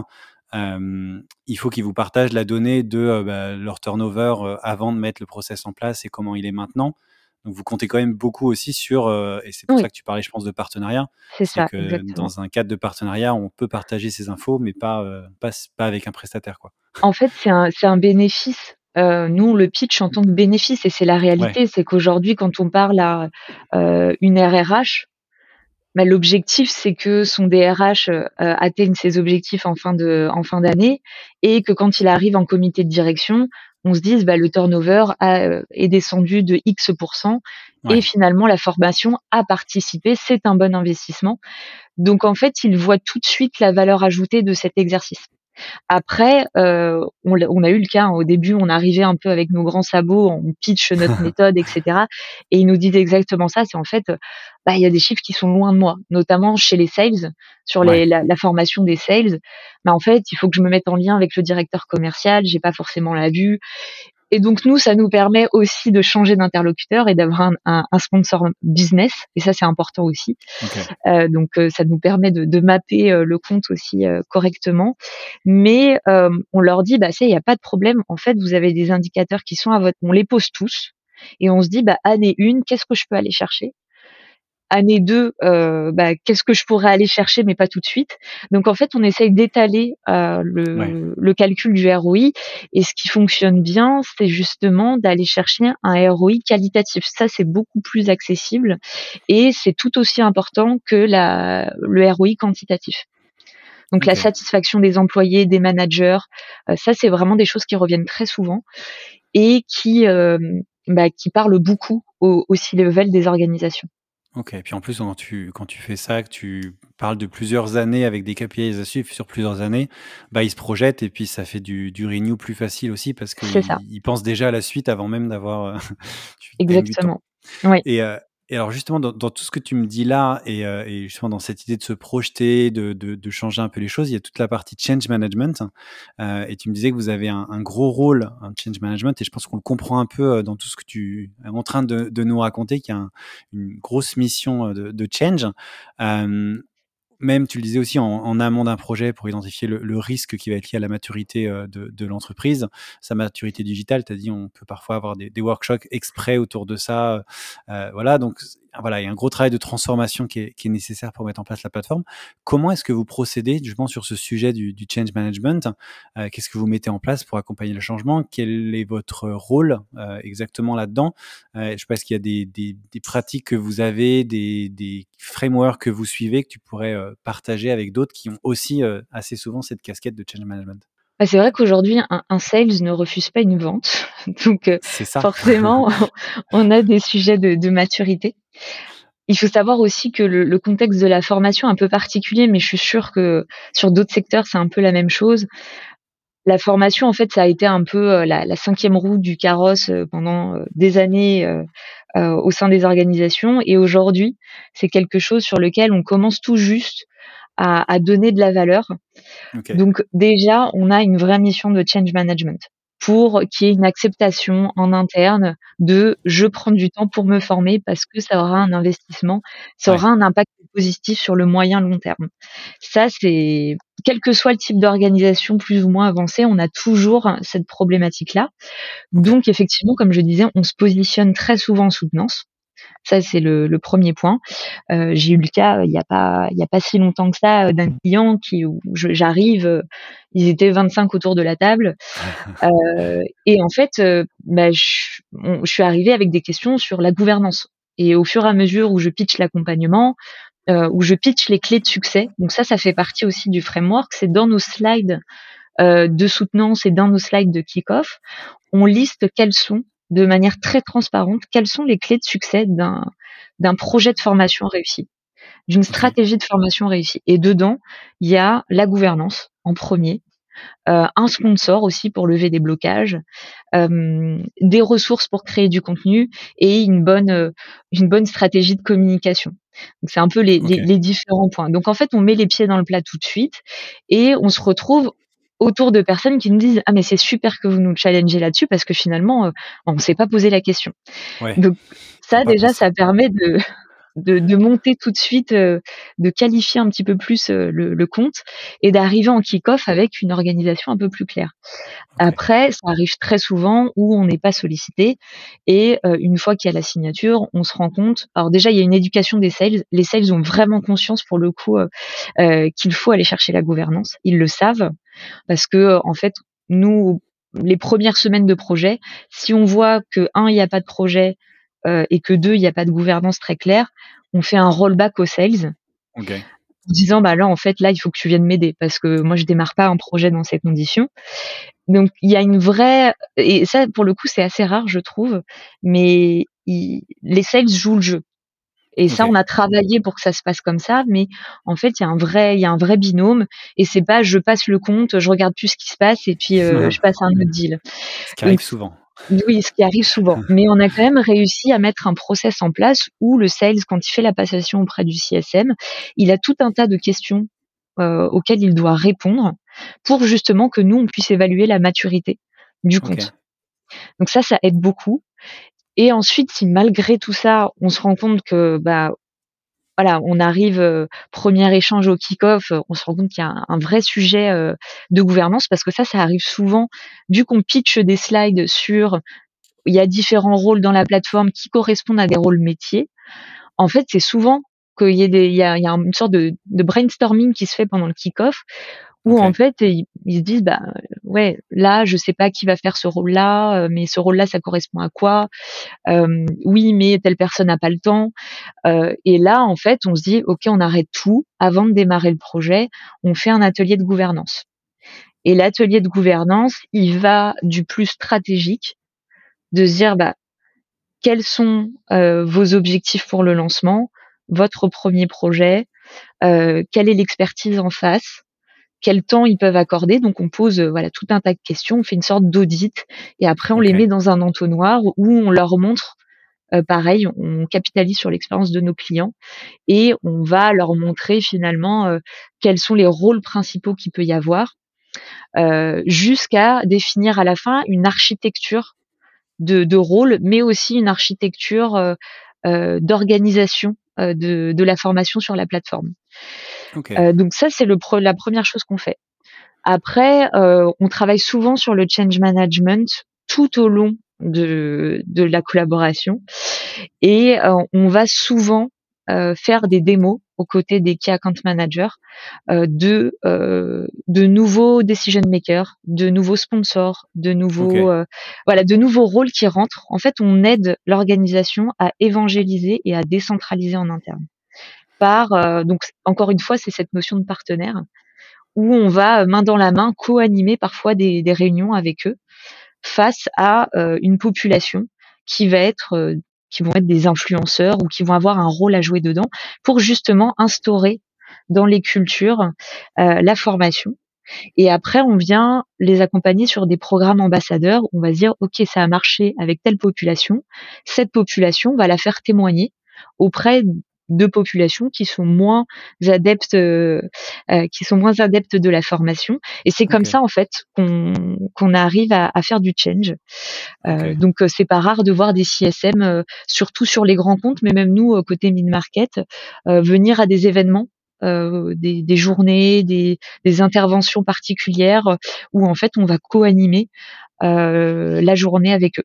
il faut qu'ils vous partagent la donnée de bah, leur turnover avant de mettre le process en place et comment il est maintenant. Donc vous comptez quand même beaucoup aussi sur, et c'est pour ça que tu parlais, je pense, de partenariat. C'est ça. Que dans un cadre de partenariat, on peut partager ces infos, mais pas, pas, pas, avec un prestataire. Quoi. En fait, c'est un, un, bénéfice. Nous, on le pitch en tant que bénéfice, et c'est la réalité. C'est qu'aujourd'hui, quand on parle à une RRH, bah, l'objectif, c'est que son DRH euh, atteigne ses objectifs en fin de en fin d'année et que quand il arrive en comité de direction, on se dise bah, le turnover a, euh, est descendu de X et finalement la formation a participé, c'est un bon investissement. Donc en fait, il voit tout de suite la valeur ajoutée de cet exercice. Après, euh, on, a eu le cas hein, au début, on arrivait un peu avec nos grands sabots, on pitch notre <laughs> méthode, etc. Et ils nous disent exactement ça. C'est en fait, bah, il y a des chiffres qui sont loin de moi, notamment chez les sales, sur les, la, la, formation des sales. Mais en fait, il faut que je me mette en lien avec le directeur commercial. J'ai pas forcément la vue. Et donc nous, ça nous permet aussi de changer d'interlocuteur et d'avoir un, un, un, sponsor business. Et ça, c'est important aussi. Euh, donc euh, ça nous permet de, de mapper euh, le compte aussi euh, correctement. Mais on leur dit, bah ça, il n'y a pas de problème. En fait, vous avez des indicateurs qui sont à votre, on les pose tous. Et on se dit, bah année une, qu'est-ce que je peux aller chercher? Année 2, euh, bah, qu'est-ce que je pourrais aller chercher, mais pas tout de suite. Donc en fait, on essaye d'étaler euh, le, le, calcul du ROI. Et ce qui fonctionne bien, c'est justement d'aller chercher un ROI qualitatif. Ça, c'est beaucoup plus accessible et c'est tout aussi important que la, le ROI quantitatif. Donc la satisfaction des employés, des managers, euh, ça c'est vraiment des choses qui reviennent très souvent et qui euh, bah, qui parlent beaucoup au, au C-level des organisations. Ok, et puis en plus, quand tu, quand tu fais ça, que tu parles de plusieurs années avec des KPIs à suivre sur plusieurs années, bah, ils se projettent et puis ça fait du, du renew plus facile aussi parce qu'ils ils pensent déjà à la suite avant même d'avoir. Euh, <laughs> Exactement. Oui. Et, euh, et alors justement, dans, dans, tout ce que tu me dis là, et, euh, et, justement dans cette idée de se projeter, de, de, de, changer un peu les choses, il y a toute la partie change management. Euh, et tu me disais que vous avez un, un, gros rôle en change management, et je pense qu'on le comprend un peu euh, dans tout ce que tu es en train de, de nous raconter, qu'il y a un, une grosse mission euh, de, de change. Euh, même, tu le disais aussi, en, en amont d'un projet pour identifier le, le, risque qui va être lié à la maturité euh, de, de l'entreprise, sa maturité digitale. Tu as dit, on peut parfois avoir des, des workshops exprès autour de ça. Euh, voilà, donc voilà, il y a un gros travail de transformation qui est, qui est, nécessaire pour mettre en place la plateforme. Comment est-ce que vous procédez justement sur ce sujet du, du change management? Euh, Qu'est-ce que vous mettez en place pour accompagner le changement? Quel est votre rôle euh, exactement là-dedans? Euh, Je pense qu'il y a des, des, des, pratiques que vous avez, des, des, frameworks que vous suivez que tu pourrais euh, partager avec d'autres qui ont aussi euh, assez souvent cette casquette de change management? Bah, c'est vrai qu'aujourd'hui, un, un, sales ne refuse pas une vente. <laughs> Donc, forcément, <laughs> on a des sujets de, de maturité. Il faut savoir aussi que le, le, contexte de la formation est un peu particulier, mais je suis sûre que sur d'autres secteurs, c'est un peu la même chose. La formation, en fait, ça a été un peu euh, la, la cinquième roue du carrosse euh, pendant euh, des années euh, au sein des organisations. Et aujourd'hui, c'est quelque chose sur lequel on commence tout juste à, à donner de la valeur. Okay. Donc déjà, on a une vraie mission de change management pour qu'il y ait une acceptation en interne de je prends du temps pour me former parce que ça aura un investissement, ça aura un impact positif sur le moyen long terme. Ça, c'est quel que soit le type d'organisation plus ou moins avancée, on a toujours cette problématique-là. Donc effectivement, comme je disais, on se positionne très souvent en soutenance. Ça, c'est le, le, premier point. Euh, j'ai eu le cas il n'y a pas il y a pas si longtemps que ça d'un client qui où j'arrive, ils étaient 25 autour de la table <laughs> euh, et en fait, euh, bah, je, on, je suis arrivée avec des questions sur la gouvernance. Et au fur et à mesure où je pitch l'accompagnement, euh, où je pitch les clés de succès, donc ça, ça fait partie aussi du framework. C'est dans nos slides euh, de soutenance et dans nos slides de kick-off, on liste quels sont de manière très transparente quelles sont les clés de succès d'un d'un projet de formation réussi, d'une stratégie de formation réussie. Et dedans, il y a la gouvernance en premier, euh, un sponsor aussi pour lever des blocages, euh, des ressources pour créer du contenu et une bonne euh, une bonne stratégie de communication. Donc c'est un peu les, okay. les, les différents points. Donc en fait, on met les pieds dans le plat tout de suite et on se retrouve autour de personnes qui nous disent ah mais c'est super que vous nous challengez là-dessus parce que finalement euh, on s'est pas posé la question. Ouais. Donc ça déjà ça permet de de, monter tout de suite, euh, de qualifier un petit peu plus euh, le, compte et d'arriver en kick-off avec une organisation un peu plus claire. Après, ça arrive très souvent où on n'est pas sollicité et euh, une fois qu'il y a la signature, on se rend compte. Alors déjà, il y a une éducation des sales. Les sales ont vraiment conscience pour le coup qu'il faut aller chercher la gouvernance. Ils le savent parce que en fait, nous, les premières semaines de projet, si on voit que un, il n'y a pas de projet et que deux, il n'y a pas de gouvernance très claire, on fait un rollback aux sales. Okay. En disant bah là en fait là il faut que tu viennes m'aider parce que moi je démarre pas un projet dans ces conditions. Donc il y a une vraie et ça pour le coup c'est assez rare je trouve, mais les sales jouent le jeu. Et ça, on a travaillé pour que ça se passe comme ça, mais en fait, il y a un vrai, il y a un vrai binôme. Et c'est pas, je passe le compte, je regarde plus ce qui se passe, et puis euh, <laughs> je passe à un autre deal. Ce qui arrive souvent. Oui, ce qui arrive souvent. Mais on a quand même réussi à mettre un process en place où le sales, quand il fait la passation auprès du CSM, il a tout un tas de questions euh, auxquelles il doit répondre pour justement que nous, on puisse évaluer la maturité du compte. Donc ça, ça aide beaucoup. Et ensuite, si malgré tout ça, on se rend compte que bah voilà, on arrive euh, premier échange au kick-off, on se rend compte qu'il y a un, vrai sujet euh, de gouvernance parce que ça, ça arrive souvent vu qu'on pitch des slides sur il y a différents rôles dans la plateforme qui correspondent à des rôles métiers. En fait, c'est souvent qu'il y, a, une sorte de brainstorming qui se fait pendant le kick-off où en fait ils, se disent bah ouais là je sais pas qui va faire ce rôle-là, euh, mais ce rôle-là ça correspond à quoi? Euh, Oui, mais telle personne n'a pas le temps. Euh, et là en fait on se dit ok on arrête tout. Avant de démarrer le projet, on fait un atelier de gouvernance. Et l'atelier de gouvernance il va du plus stratégique, de se dire bah quels sont vos objectifs pour le lancement, votre premier projet, quelle est l'expertise en face? Quel temps ils peuvent accorder. Donc on pose euh, voilà tout un tas de questions, on fait une sorte d'audit et après on les met dans un entonnoir où on leur montre euh, pareil, on capitalise sur l'expérience de nos clients et on va leur montrer finalement euh, quels sont les rôles principaux qu'il peut y avoir, jusqu'à définir à la fin une architecture de, de rôle, mais aussi une architecture d'organisation de, de la formation sur la plateforme. Euh, donc ça, c'est la première chose qu'on fait. Après, euh, on travaille souvent sur le change management tout au long de, de la collaboration et euh, on va souvent faire des démos aux côtés des key account managers de de nouveaux decision makers, de nouveaux sponsors, de nouveaux voilà, de nouveaux rôles qui rentrent. En fait, on aide l'organisation à évangéliser et à décentraliser en interne par euh, donc encore une fois c'est cette notion de partenaire où on va euh, main dans la main co-animer parfois des, réunions avec eux face à euh, une population qui va être qui vont être des influenceurs ou qui vont avoir un rôle à jouer dedans pour justement instaurer dans les cultures la formation. Et après, on vient les accompagner sur des programmes ambassadeurs. On va dire, OK, ça a marché avec telle population. Cette population va la faire témoigner auprès de populations qui sont moins adeptes, euh, euh, qui sont moins adeptes de la formation. Et c'est comme ça en fait qu'on qu'on arrive à, à, faire du change. Euh, Donc c'est pas rare de voir des CSM, surtout sur les grands comptes, mais même nous côté mid market, venir à des événements des, des, journées, des, des, interventions particulières où en fait on va co-animer euh, la journée avec eux.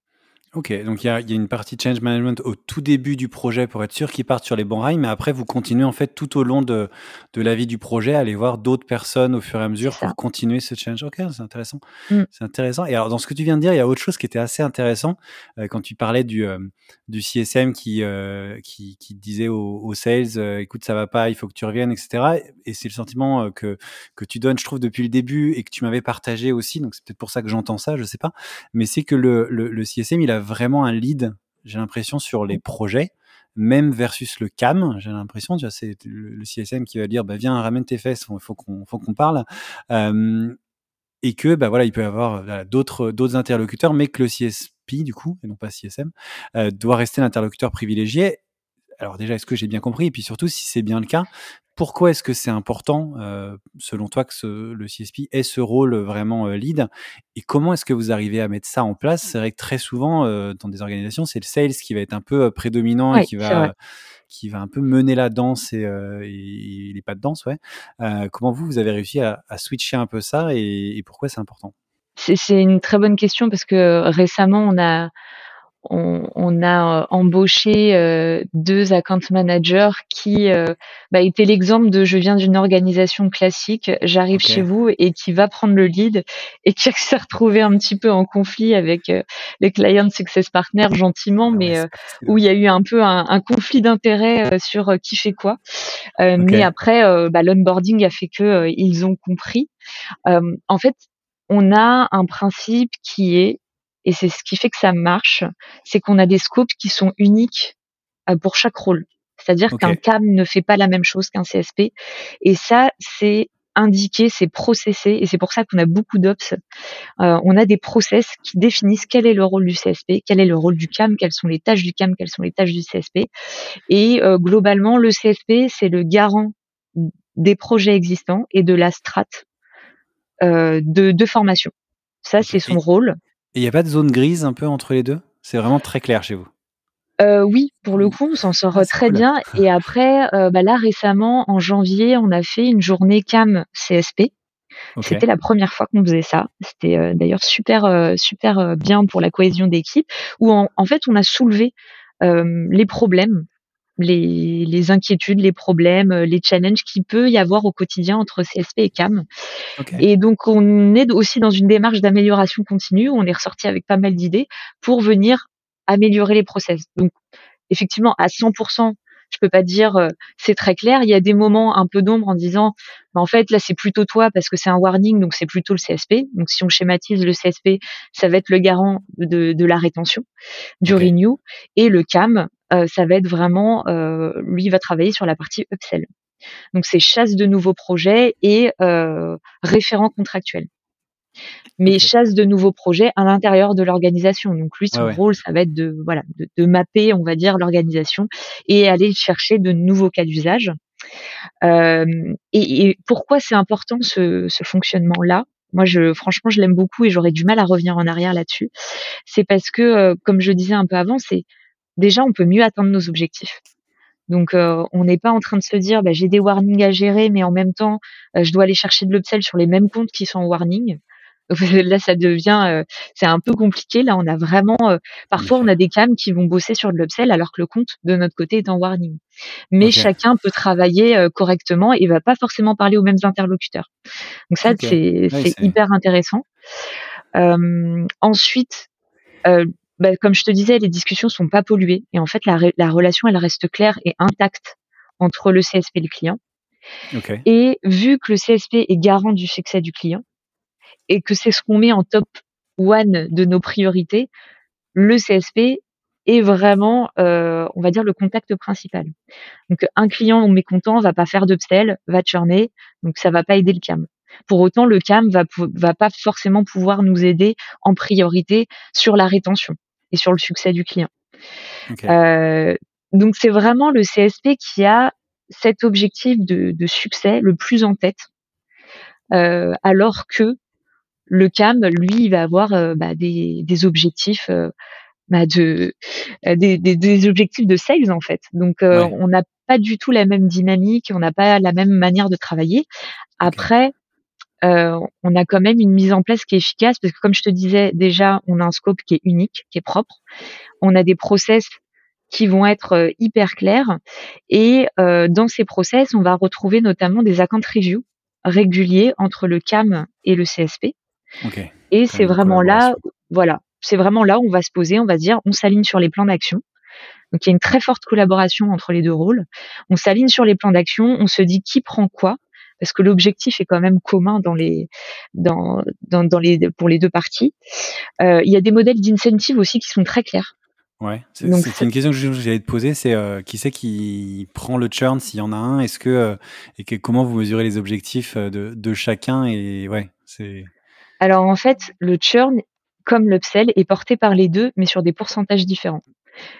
Ok, donc il y a, y a, une partie change management au tout début du projet pour être sûr qu'ils partent sur les bons rails, mais après vous continuez en fait tout au long de, de la vie du projet à aller voir d'autres personnes au fur et à mesure pour continuer ce change. Ok, c'est intéressant. Mm. C'est intéressant. Et alors dans ce que tu viens de dire, il y a autre chose qui était assez intéressant euh, quand tu parlais du, euh, du CSM qui, euh, qui, qui, disait aux, sales, écoute ça va pas, il faut que tu reviennes, etc. Et c'est le sentiment que, que tu donnes, je trouve, depuis le début et que tu m'avais partagé aussi. Donc c'est peut-être pour ça que j'entends ça, je sais pas. Mais c'est que le, le, le CSM, il a vraiment un lead, j'ai l'impression, sur les projets, même versus le CAM, j'ai l'impression, c'est le, CSM qui va dire, bah, viens, ramène tes fesses, il faut qu'on, faut parle. et que, bah voilà, il peut y avoir d'autres, d'autres interlocuteurs, mais que le CSP, du coup, et non pas CSM, euh, doit rester l'interlocuteur privilégié. Alors déjà, est-ce que j'ai bien compris? Et puis surtout, si c'est bien le cas, pourquoi est-ce que c'est important, euh, selon toi, que le CSP ait ce rôle vraiment euh, lead? Et comment est-ce que vous arrivez à mettre ça en place? C'est vrai que très souvent, euh, dans des organisations, c'est le sales qui va être un peu prédominant et qui va, qui va un peu mener la danse et, les pas de danse, ouais. comment vous, vous avez réussi à, switcher un peu ça et pourquoi c'est important? C'est une très bonne question parce que récemment, on a on, a euh, embauché euh, deux account managers qui euh, bah, étaient l'exemple de je viens d'une organisation classique, j'arrive chez vous et qui va prendre le lead et qui <laughs> s'est retrouvé un petit peu en conflit avec les client success partners gentiment, ah mais où il y a eu un peu un, conflit d'intérêts sur qui fait quoi. Mais après, bah, l'onboarding a fait que ils ont compris. en fait, on a un principe qui est et c'est ce qui fait que ça marche, c'est qu'on a des scopes qui sont uniques euh, pour chaque rôle. C'est-à-dire qu'un CAM ne fait pas la même chose qu'un CSP. Et ça, c'est indiqué, c'est processé, et c'est pour ça qu'on a beaucoup d'ops. Euh, on a des process qui définissent quel est le rôle du CSP, quel est le rôle du CAM, quelles sont les tâches du CAM, quelles sont les tâches du CSP. Et euh, globalement, le CSP, c'est le garant des projets existants et de la strate de, de formation. Ça, c'est son rôle. Et il n'y a pas de zone grise un peu entre les deux? C'est vraiment très clair chez vous? Euh, oui, pour le mmh. coup, on s'en sort ah, très bien. Et après, euh, bah là récemment, en janvier, on a fait une journée CAM CSP. C'était la première fois qu'on faisait ça. C'était euh, d'ailleurs super super bien pour la cohésion d'équipe, où en, en, fait on a soulevé les problèmes les, les, inquiétudes, les problèmes, euh, les challenges qu'il peut y avoir au quotidien entre CSP et CAM. Et donc, on est aussi dans une démarche d'amélioration continue. On est ressorti avec pas mal d'idées pour venir améliorer les process. Donc, effectivement, à 100%, je peux pas dire euh, c'est très clair. Il y a des moments un peu d'ombre en disant, bah, en fait là c'est plutôt toi parce que c'est un warning, donc c'est plutôt le CSP. Donc si on schématise le CSP, ça va être le garant de, de la rétention, du renew, et le CAM, ça va être vraiment, euh, lui va travailler sur la partie upsell. Donc c'est chasse de nouveaux projets et euh, référent contractuel mais chasse de nouveaux projets à l'intérieur de l'organisation. Donc lui, son rôle, ça va être de voilà de, de mapper, on va dire, l'organisation et aller chercher de nouveaux cas d'usage. Euh, et, et, pourquoi c'est important ce, ce fonctionnement-là? Moi, je, franchement, je l'aime beaucoup et j'aurais du mal à revenir en arrière là-dessus. C'est parce que, euh, comme je disais un peu avant, c'est déjà on peut mieux atteindre nos objectifs. Donc, euh, on n'est pas en train de se dire, bah, j'ai des warnings à gérer, mais en même temps, euh, je dois aller chercher de l'upsell sur les mêmes comptes qui sont en warning. <laughs> là, ça devient, euh, c'est un peu compliqué. Là, on a vraiment, euh, parfois, on a des cams qui vont bosser sur de l'upsell alors que le compte de notre côté est en warning. Mais chacun peut travailler euh, correctement et va pas forcément parler aux mêmes interlocuteurs. Donc ça, c'est hyper intéressant. ensuite, bah, comme je te disais, les discussions sont pas polluées et en fait, la, la relation, elle reste claire et intacte entre le CSP et le client. Et vu que le CSP est garant du succès du client, et que c'est ce qu'on met en top one de nos priorités, le CSP est vraiment, euh, on va dire, le contact principal. Donc, un client mécontent va pas faire d'upsell, va churner, donc ça va pas aider le CAM. Pour autant, le CAM va, va pas forcément pouvoir nous aider en priorité sur la rétention et sur le succès du client. Euh, donc, c'est vraiment le CSP qui a cet objectif de, de succès le plus en tête, euh, alors que le CAM, lui, il va avoir euh, bah, des, des, objectifs euh, bah, de euh, des, des, objectifs de sales en fait. Donc on n'a pas du tout la même dynamique, on n'a pas la même manière de travailler. Après, on a quand même une mise en place qui est efficace parce que comme je te disais déjà, on a un scope qui est unique, qui est propre. On a des process qui vont être hyper clairs et dans ces process, on va retrouver notamment des account reviews réguliers entre le CAM et le CSP. Et c'est vraiment là, voilà, c'est vraiment là où on va se poser, on va se dire, on s'aligne sur les plans d'action. Donc il y a une très forte collaboration entre les deux rôles. On s'aligne sur les plans d'action, on se dit qui prend quoi, parce que l'objectif est quand même commun dans les, dans, dans, dans les, pour les deux parties. Euh, il y a des modèles d'incentive aussi qui sont très clairs. Ouais, c'est une question que j'allais te poser, c'est euh, qui c'est qui prend le churn s'il y en a un, est-ce que euh, et que, comment vous mesurez les objectifs de, de chacun et ouais, c'est alors en fait, le churn, comme l'upsell, est porté par les deux, mais sur des pourcentages différents.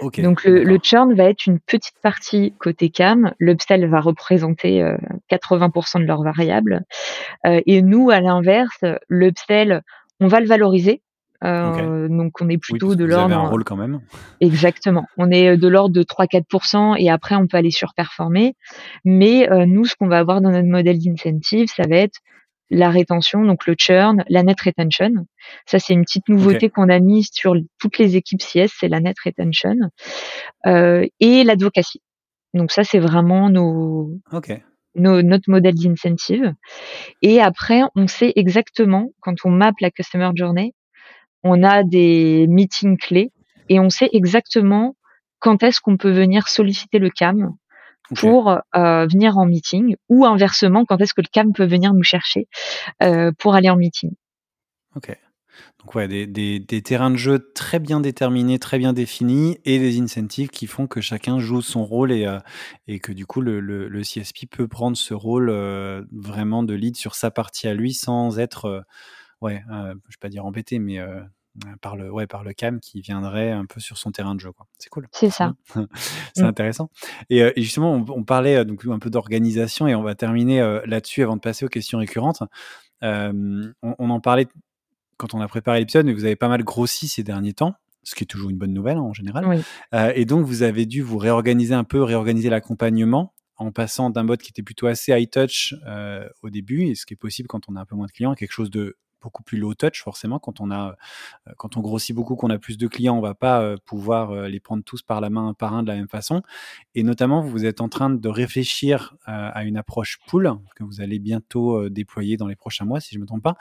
Donc le, churn va être une petite partie côté CAM, l'upsell va représenter 80% euh, de leur variable, euh, et nous, à l'inverse, l'upsell, on va le valoriser, Donc on est plutôt de l'ordre. Un rôle quand même. <laughs> Exactement. On est de l'ordre de 3-4% et après on peut aller surperformer. Mais nous, ce qu'on va avoir dans notre modèle d'incentive, ça va être la rétention, donc le churn, la net retention. Ça, c'est une petite nouveauté qu'on a mise sur toutes les équipes CS, c'est la net retention. Euh, et l'advocacy. Donc ça, c'est vraiment nos, notre modèle d'incentive. Et après, on sait exactement, quand on mappe la customer journey, on a des meetings clés et on sait exactement quand est-ce qu'on peut venir solliciter le CAM pour euh, venir en meeting ou inversement quand est-ce que le CAM peut venir nous chercher euh, pour aller en meeting. Ok. Donc ouais, des, des, des, terrains de jeu très bien déterminés, très bien définis et des incentives qui font que chacun joue son rôle et, euh, et que du coup le, le, le, CSP peut prendre ce rôle vraiment de lead sur sa partie à lui sans être, euh, ouais, je vais pas dire embêté, mais par le ouais par le cam qui viendrait un peu sur son terrain de jeu quoi. C'est cool. C'est ça. <laughs> C'est mmh. intéressant. Et, et, justement on, parlait donc un peu d'organisation et on va terminer là-dessus avant de passer aux questions récurrentes. On, on, en parlait quand on a préparé l'épisode mais vous avez pas mal grossi ces derniers temps ce qui est toujours une bonne nouvelle hein, en général. Et donc vous avez dû vous réorganiser un peu réorganiser l'accompagnement en passant d'un mode qui était plutôt assez high touch au début et ce qui est possible quand on a un peu moins de clients quelque chose de beaucoup plus low touch forcément quand on a euh, quand on grossit beaucoup qu'on a plus de clients on va pas euh, pouvoir euh, les prendre tous par la main un par un de la même façon. Et notamment vous êtes en train de réfléchir à une approche pool que vous allez bientôt déployer dans les prochains mois si je me trompe pas.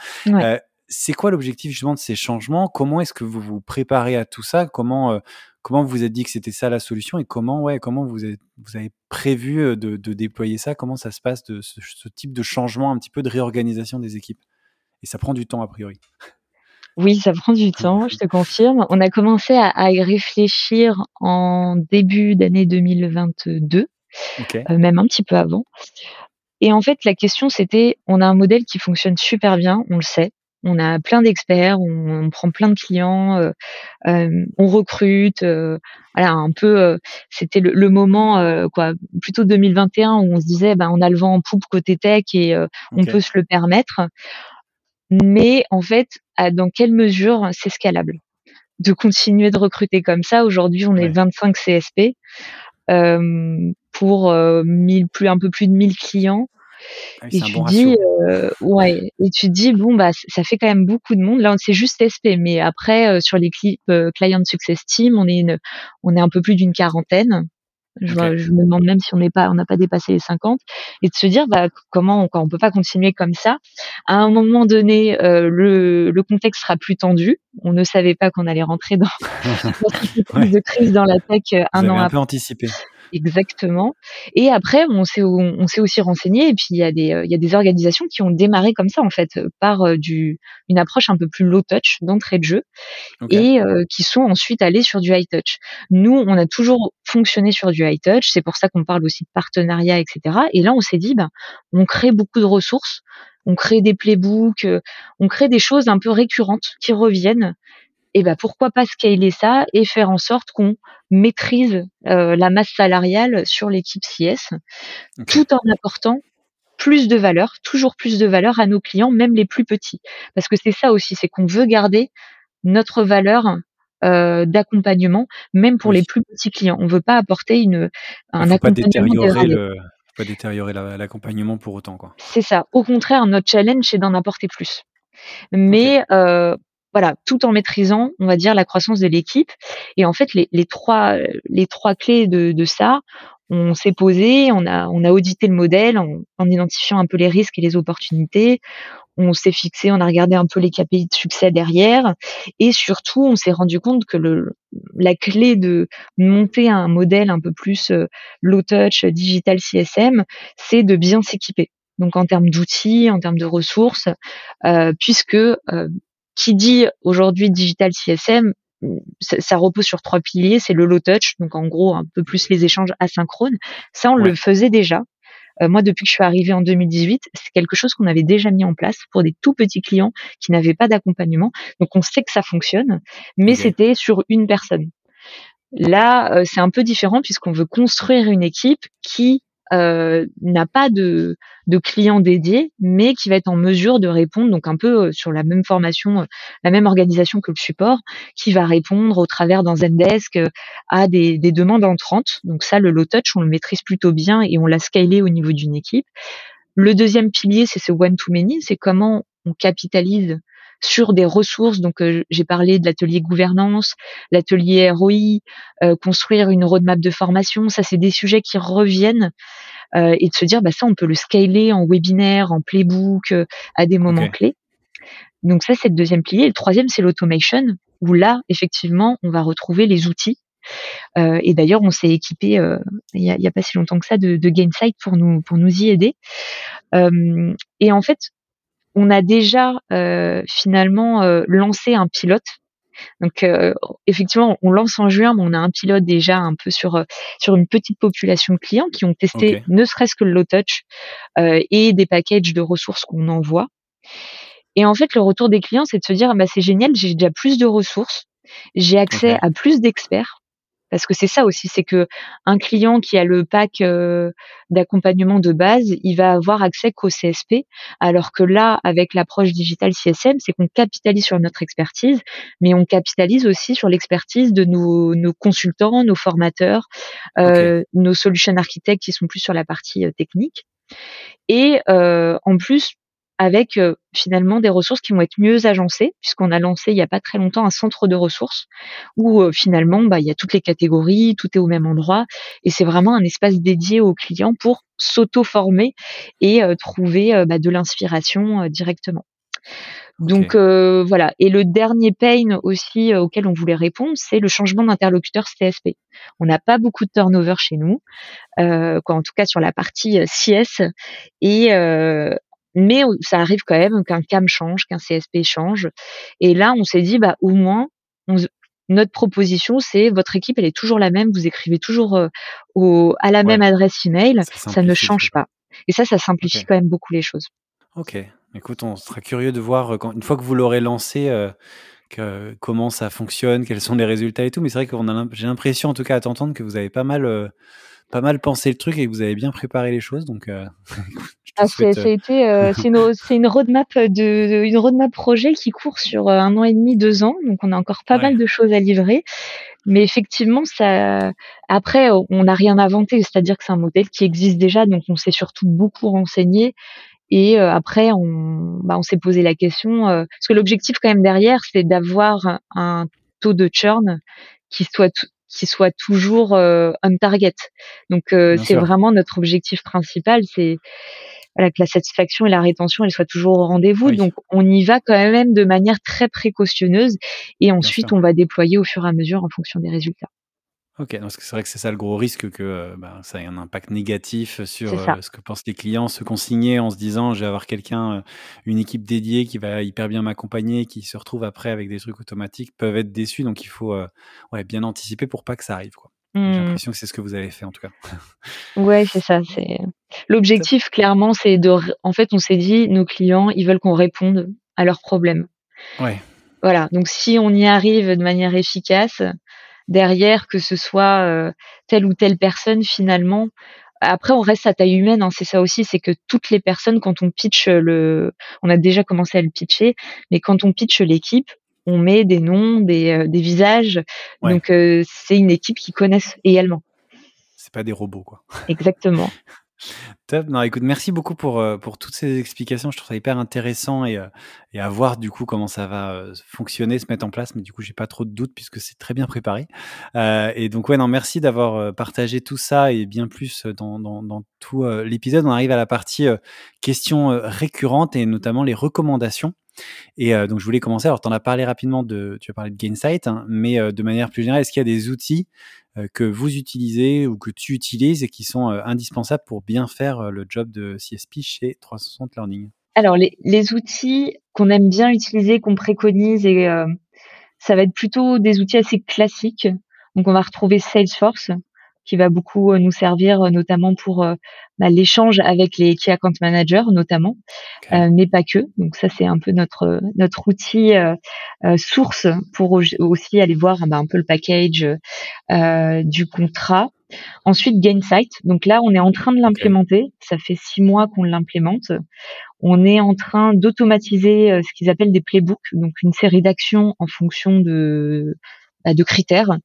C'est quoi l'objectif justement de ces changements? Comment est-ce que vous vous préparez à tout ça? Comment comment vous vous êtes dit que c'était ça la solution? Et comment ouais comment vous avez, vous avez prévu de, déployer ça? Comment ça se passe de ce, type de changement un petit peu de réorganisation des équipes? Et ça prend du temps a priori. Oui, ça prend du temps, je te confirme. On a commencé à, y réfléchir en début d'année 2022, euh, même un petit peu avant. Et en fait, la question, c'était, on a un modèle qui fonctionne super bien, on le sait. On a plein d'experts, on, prend plein de clients, euh, euh, on recrute. voilà, un peu, c'était le, moment, quoi, plutôt 2021 où on se disait, ben, on a le vent en poupe côté tech et on peut se le permettre mais en fait, dans quelle mesure c'est scalable de continuer de recruter comme ça? Aujourd'hui, on est 25 CSP euh, pour euh, plus, un peu plus de 1000 clients. Ah et tu dis, euh, ouais, et tu dis bon bah ça fait quand même beaucoup de monde. Là, c'est juste SP, mais après sur les clips Client Success Team, on est une, on est un peu plus d'une quarantaine. Je, me demande même si on n'est pas, on n'a pas dépassé les 50, et de se dire bah, comment on, peut pas continuer comme ça. À un moment donné, euh, le, le, contexte sera plus tendu. On ne savait pas qu'on allait rentrer dans <laughs> une <laughs> de crise dans la tech un an un peu anticipé. Exactement. Et après, on s'est on s'est aussi renseigné. Et puis il y a des euh, il y a des organisations qui ont démarré comme ça en fait par euh, du une approche un peu plus low touch d'entrée de jeu et euh, qui sont ensuite allés sur du high touch. Nous, on a toujours fonctionné sur du high touch. C'est pour ça qu'on parle aussi de partenariat, etc. Et là, on s'est dit, ben, on crée beaucoup de ressources. On crée des playbooks, on crée des choses un peu récurrentes qui reviennent et ben pourquoi pas scaler ça et faire en sorte qu'on maîtrise euh, la masse salariale sur l'équipe CS, tout en apportant plus de valeur, toujours plus de valeur à nos clients, même les plus petits. Parce que c'est ça aussi, c'est qu'on veut garder notre valeur euh, d'accompagnement, même pour les plus petits clients. On veut pas apporter une un accompagnement pas pas détériorer l'accompagnement pour autant. C'est ça. Au contraire, notre challenge c'est d'en apporter plus. Mais euh, voilà, tout en maîtrisant, on va dire, la croissance de l'équipe. Et en fait, les, les, trois, les trois clés de, ça, on s'est posé, on a, on a audité le modèle en, en, identifiant un peu les risques et les opportunités. On s'est fixé, on a regardé un peu les KPI de succès derrière, et surtout, on s'est rendu compte que le, la clé de monter un modèle un peu plus euh, low touch, digital CSM, c'est de bien s'équiper. Donc en termes d'outils, en termes de ressources, euh, puisque euh, qui dit aujourd'hui digital CSM, ça, repose sur trois piliers. C'est le low touch, donc en gros un peu plus les échanges asynchrones. Ça, on le faisait déjà. Euh, moi, depuis que je suis arrivée en 2018, c'est quelque chose qu'on avait déjà mis en place pour des tout petits clients qui n'avaient pas d'accompagnement. Donc, on sait que ça fonctionne, mais c'était sur une personne. Là, euh, c'est un peu différent puisqu'on veut construire une équipe qui n'a pas de, de client dédié, mais qui va être en mesure de répondre, donc un peu sur la même formation, la même organisation que le support, qui va répondre au travers d'un Zendesk à des, des demandes entrantes. Donc ça, le low touch, on le maîtrise plutôt bien et on l'a scalé au niveau d'une équipe. Le deuxième pilier, c'est ce one to many, c'est comment on capitalise sur des ressources. Donc, euh, j'ai parlé de l'atelier gouvernance, l'atelier ROI, euh, construire une roadmap de formation. Ça, c'est des sujets qui reviennent euh, et de se dire, bah ça, on peut le scaler en webinaire, en playbook, à des moments clés. Donc ça, c'est le deuxième pilier. Le troisième, c'est l'automation, où là, effectivement, on va retrouver les outils. et d'ailleurs, on s'est équipé il n'y a, a, pas si longtemps que ça de, de Gainsight pour nous pour nous y aider. et en fait, on a déjà euh, finalement euh, lancé un pilote. Donc euh, effectivement, on lance en juin, mais on a un pilote déjà un peu sur sur une petite population de clients qui ont testé ne serait-ce que le low touch et des packages de ressources qu'on envoie. Et en fait, le retour des clients, c'est de se dire bah c'est génial, j'ai déjà plus de ressources, j'ai accès à plus d'experts parce que c'est ça aussi, c'est que un client qui a le pack euh, d'accompagnement de base, il va avoir accès qu'au CSP, alors que là, avec l'approche digitale CSM, c'est qu'on capitalise sur notre expertise, mais on capitalise aussi sur l'expertise de nos, consultants, nos formateurs, euh, nos solution architectes qui sont plus sur la partie euh, technique. Et en plus, avec euh, finalement des ressources qui vont être mieux agencées, puisqu'on a lancé il n'y a pas très longtemps un centre de ressources où euh, finalement bah, il y a toutes les catégories, tout est au même endroit, et c'est vraiment un espace dédié aux clients pour s'auto-former et euh, trouver bah, de l'inspiration directement. Donc voilà. Et le dernier pain aussi auquel on voulait répondre, c'est le changement d'interlocuteur CSP. On n'a pas beaucoup de turnover chez nous, quoi, en tout cas sur la partie CS. Et mais ça arrive quand même qu'un CAM change, qu'un CSP change. Et là, on s'est dit, bah, au moins, notre proposition, c'est votre équipe, elle est toujours la même, vous écrivez toujours euh, au, à la même adresse email, ça, ne change pas. Et ça, ça simplifie quand même beaucoup les choses. Ok. Écoute, on sera curieux de voir, euh, quand, une fois que vous l'aurez lancé, euh, que, comment ça fonctionne, quels sont les résultats et tout. Mais c'est vrai que j'ai l'impression, en tout cas, à t'entendre, que vous avez pas mal pas mal pensé le truc et que vous avez bien préparé les choses. Donc, euh, <laughs> ah, c'est, euh, été, euh, c'est, une, <laughs> roadmap de, une roadmap projet qui court sur un an et demi, deux ans. Donc, on a encore pas mal de choses à livrer. Mais effectivement, ça, après, on n'a rien inventé. C'est-à-dire que c'est un modèle qui existe déjà. Donc, on s'est surtout beaucoup renseigné. Et après, on, bah, on s'est posé la question, parce que l'objectif quand même derrière, c'est d'avoir un taux de churn qui soit qui soit toujours euh, on target. Donc euh, c'est vraiment notre objectif principal, c'est voilà, que la satisfaction et la rétention elles soient toujours au rendez-vous. Donc on y va quand même de manière très précautionneuse et ensuite on va déployer au fur et à mesure en fonction des résultats. Ok, donc c'est vrai que c'est ça le gros risque que euh, bah, ça ait un impact négatif sur euh, ce que pensent les clients, se consigner en se disant je vais avoir quelqu'un, euh, une équipe dédiée qui va hyper bien m'accompagner, qui se retrouve après avec des trucs automatiques, peuvent être déçus. Donc il faut ouais, bien anticiper pour pas que ça arrive. Quoi. J'ai mmh. l'impression que c'est ce que vous avez fait en tout cas. Ouais, c'est ça. C'est l'objectif clairement, c'est de. En fait, on s'est dit nos clients, ils veulent qu'on réponde à leurs problèmes. Ouais. Voilà. Donc si on y arrive de manière efficace, derrière, que ce soit euh, telle ou telle personne finalement. Après, on reste à taille humaine, hein, c'est ça aussi, c'est que toutes les personnes, quand on pitch le, on a déjà commencé à le pitcher, mais quand on pitch l'équipe, on met des noms, des, euh, des visages. Donc euh, c'est une équipe qui connaissent également. C'est pas des robots, quoi. Exactement. <laughs> Top. Non, écoute, merci beaucoup pour, euh, pour toutes ces explications. Je trouve ça hyper intéressant et, euh, et à voir du coup comment ça va euh, fonctionner, se mettre en place. Mais du coup, j'ai pas trop de doutes puisque c'est très bien préparé. et donc, ouais, non, merci d'avoir partagé tout ça et bien plus dans, dans, dans tout l'épisode. On arrive à la partie questions récurrentes et notamment les recommandations. Et donc, je voulais commencer. Alors, tu en as parlé rapidement de, tu as parlé de Gainsight, hein, mais de manière plus générale, est-ce qu'il y a des outils euh, que vous utilisez ou que tu utilises et qui sont euh, indispensables pour bien faire euh, le job de CSP chez 360 Learning? Alors, les, les outils qu'on aime bien utiliser, qu'on préconise, et ça va être plutôt des outils assez classiques. Donc, on va retrouver Salesforce, qui va beaucoup nous servir, notamment pour bah, l'échange avec les key account managers notamment, euh, mais pas que. Donc ça c'est un peu notre notre outil euh, euh, source pour aussi aller voir bah, un peu le package du contrat. Ensuite, Gainsight. Donc là, on est en train de l'implémenter. Ça fait six mois qu'on l'implémente. On est en train d'automatiser euh, ce qu'ils appellent des playbooks, donc une série d'actions en fonction de, bah, de critères.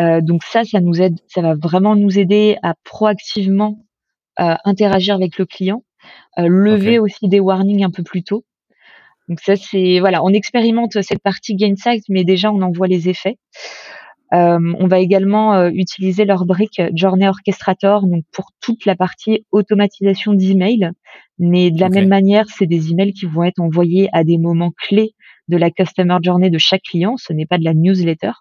Euh, donc ça, ça nous aide, ça va vraiment nous aider à proactivement euh, interagir avec le client, lever aussi des warnings un peu plus tôt. Donc ça, c'est voilà, on expérimente cette partie Gainsight, mais déjà on en voit les effets. Euh, on va également euh, utiliser leur brique Journey Orchestrator donc pour toute la partie automatisation d'emails. Mais de la même manière, c'est des emails qui vont être envoyés à des moments clés de la customer journey de chaque client. Ce n'est pas de la newsletter.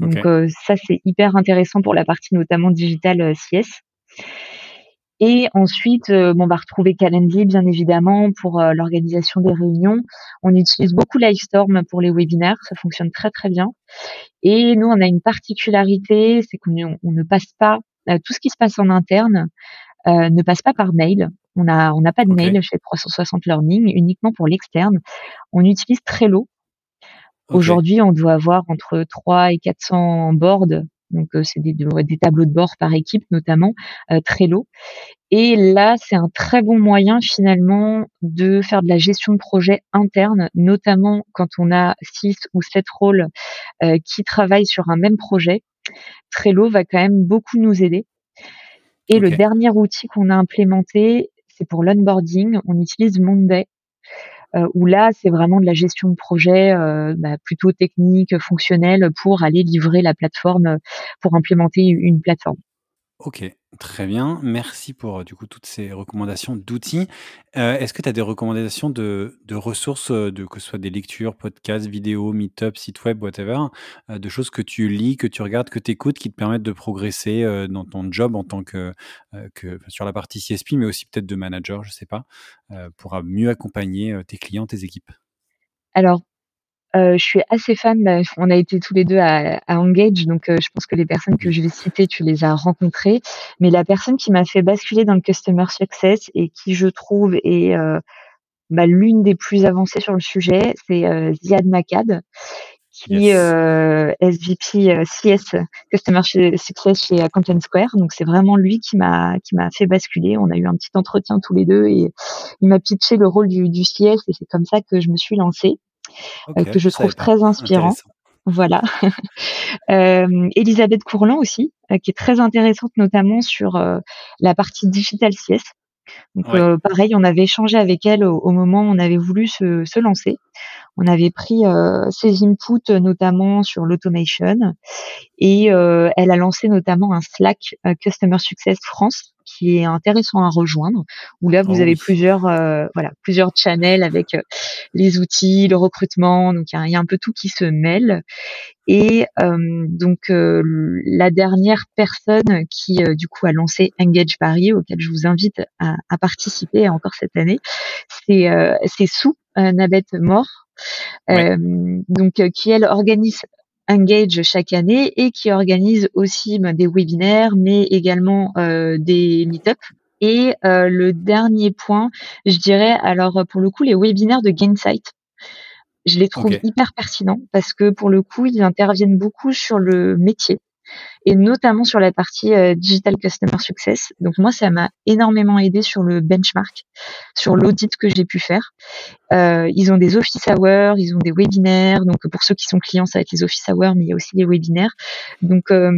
Donc euh, ça, c'est hyper intéressant pour la partie notamment digital CS. Et ensuite, on va retrouver Calendly, bien évidemment, pour l'organisation des réunions. On utilise beaucoup Livestorm pour les webinaires, ça fonctionne très très bien. Et nous, on a une particularité, c'est qu'on ne passe pas euh, tout ce qui se passe en interne euh, ne passe pas par mail. On a on n'a pas de mail chez 360 Learning, uniquement pour l'externe. On utilise Trello. Aujourd'hui, on doit avoir entre 3 et 400 boards donc euh, c'est des, des, tableaux de bord par équipe notamment, euh, Trello. Et là, c'est un très bon moyen finalement de faire de la gestion de projet interne, notamment quand on a six ou sept rôles euh, qui travaillent sur un même projet. Trello va quand même beaucoup nous aider. Et le dernier outil qu'on a implémenté, c'est pour l'onboarding. On utilise Monday. Euh, où là, c'est vraiment de la gestion de projet euh, bah, plutôt technique, fonctionnelle, pour aller livrer la plateforme, pour implémenter une plateforme. Ok, très bien. Merci pour du coup toutes ces recommandations d'outils. Euh, est-ce que tu as des recommandations de, ressources, de, que ce soit des lectures, podcasts, vidéos, meet-up, sites web, whatever, de choses que tu lis, que tu regardes, que tu écoutes, qui te permettent de progresser dans ton job en tant que, que sur la partie CSP, mais aussi peut-être de manager, je ne sais pas, pour mieux accompagner tes clients, tes équipes? Alors, je suis assez fan, on a été tous les deux à à Engage, donc je pense que les personnes que je vais citer, tu les as rencontrées. Mais la personne qui m'a fait basculer dans le customer success et qui je trouve est, bah, l'une des plus avancées sur le sujet, c'est, Ziad Makad qui est SVP, CS Customer Success chez, Content Square. Donc c'est vraiment lui qui m'a qui m'a fait basculer. On a eu un petit entretien tous les deux et il m'a pitché le rôle du du CS et c'est comme ça que je me suis lancée. Euh, que je trouve très inspirant. Voilà. <laughs> euh, Elisabeth Courland aussi, euh, qui est très intéressante notamment sur euh, la partie digital CS. Donc pareil, on avait échangé avec elle au, moment où on avait voulu se, se lancer. On avait pris ses inputs notamment sur l'automation et elle a lancé notamment un Slack Customer Success France qui est intéressant à rejoindre. Où là, vous oh avez plusieurs, euh, voilà, plusieurs channels avec euh, les outils, le recrutement. Donc il y, a, un peu tout qui se mêle. Et euh, donc la dernière personne qui du coup a lancé Engage Paris, auquel je vous invite à, à participer encore cette année, c'est c'est Sou Nabet Mort. donc qui elle organise Engage chaque année et qui organise aussi ben, des webinaires, mais également euh, des meet-up. Et euh, le dernier point, je dirais, alors pour le coup, les webinaires de Gainsight, je les trouve hyper pertinents parce que pour le coup, ils interviennent beaucoup sur le métier et notamment sur la partie euh, digital customer success. Donc moi, ça m'a énormément aidé sur le benchmark, sur l'audit que j'ai pu faire. Euh, ils ont des office hours, ils ont des webinaires. Donc pour ceux qui sont clients, ça va être les office hours, mais il y a aussi des webinaires. Donc euh,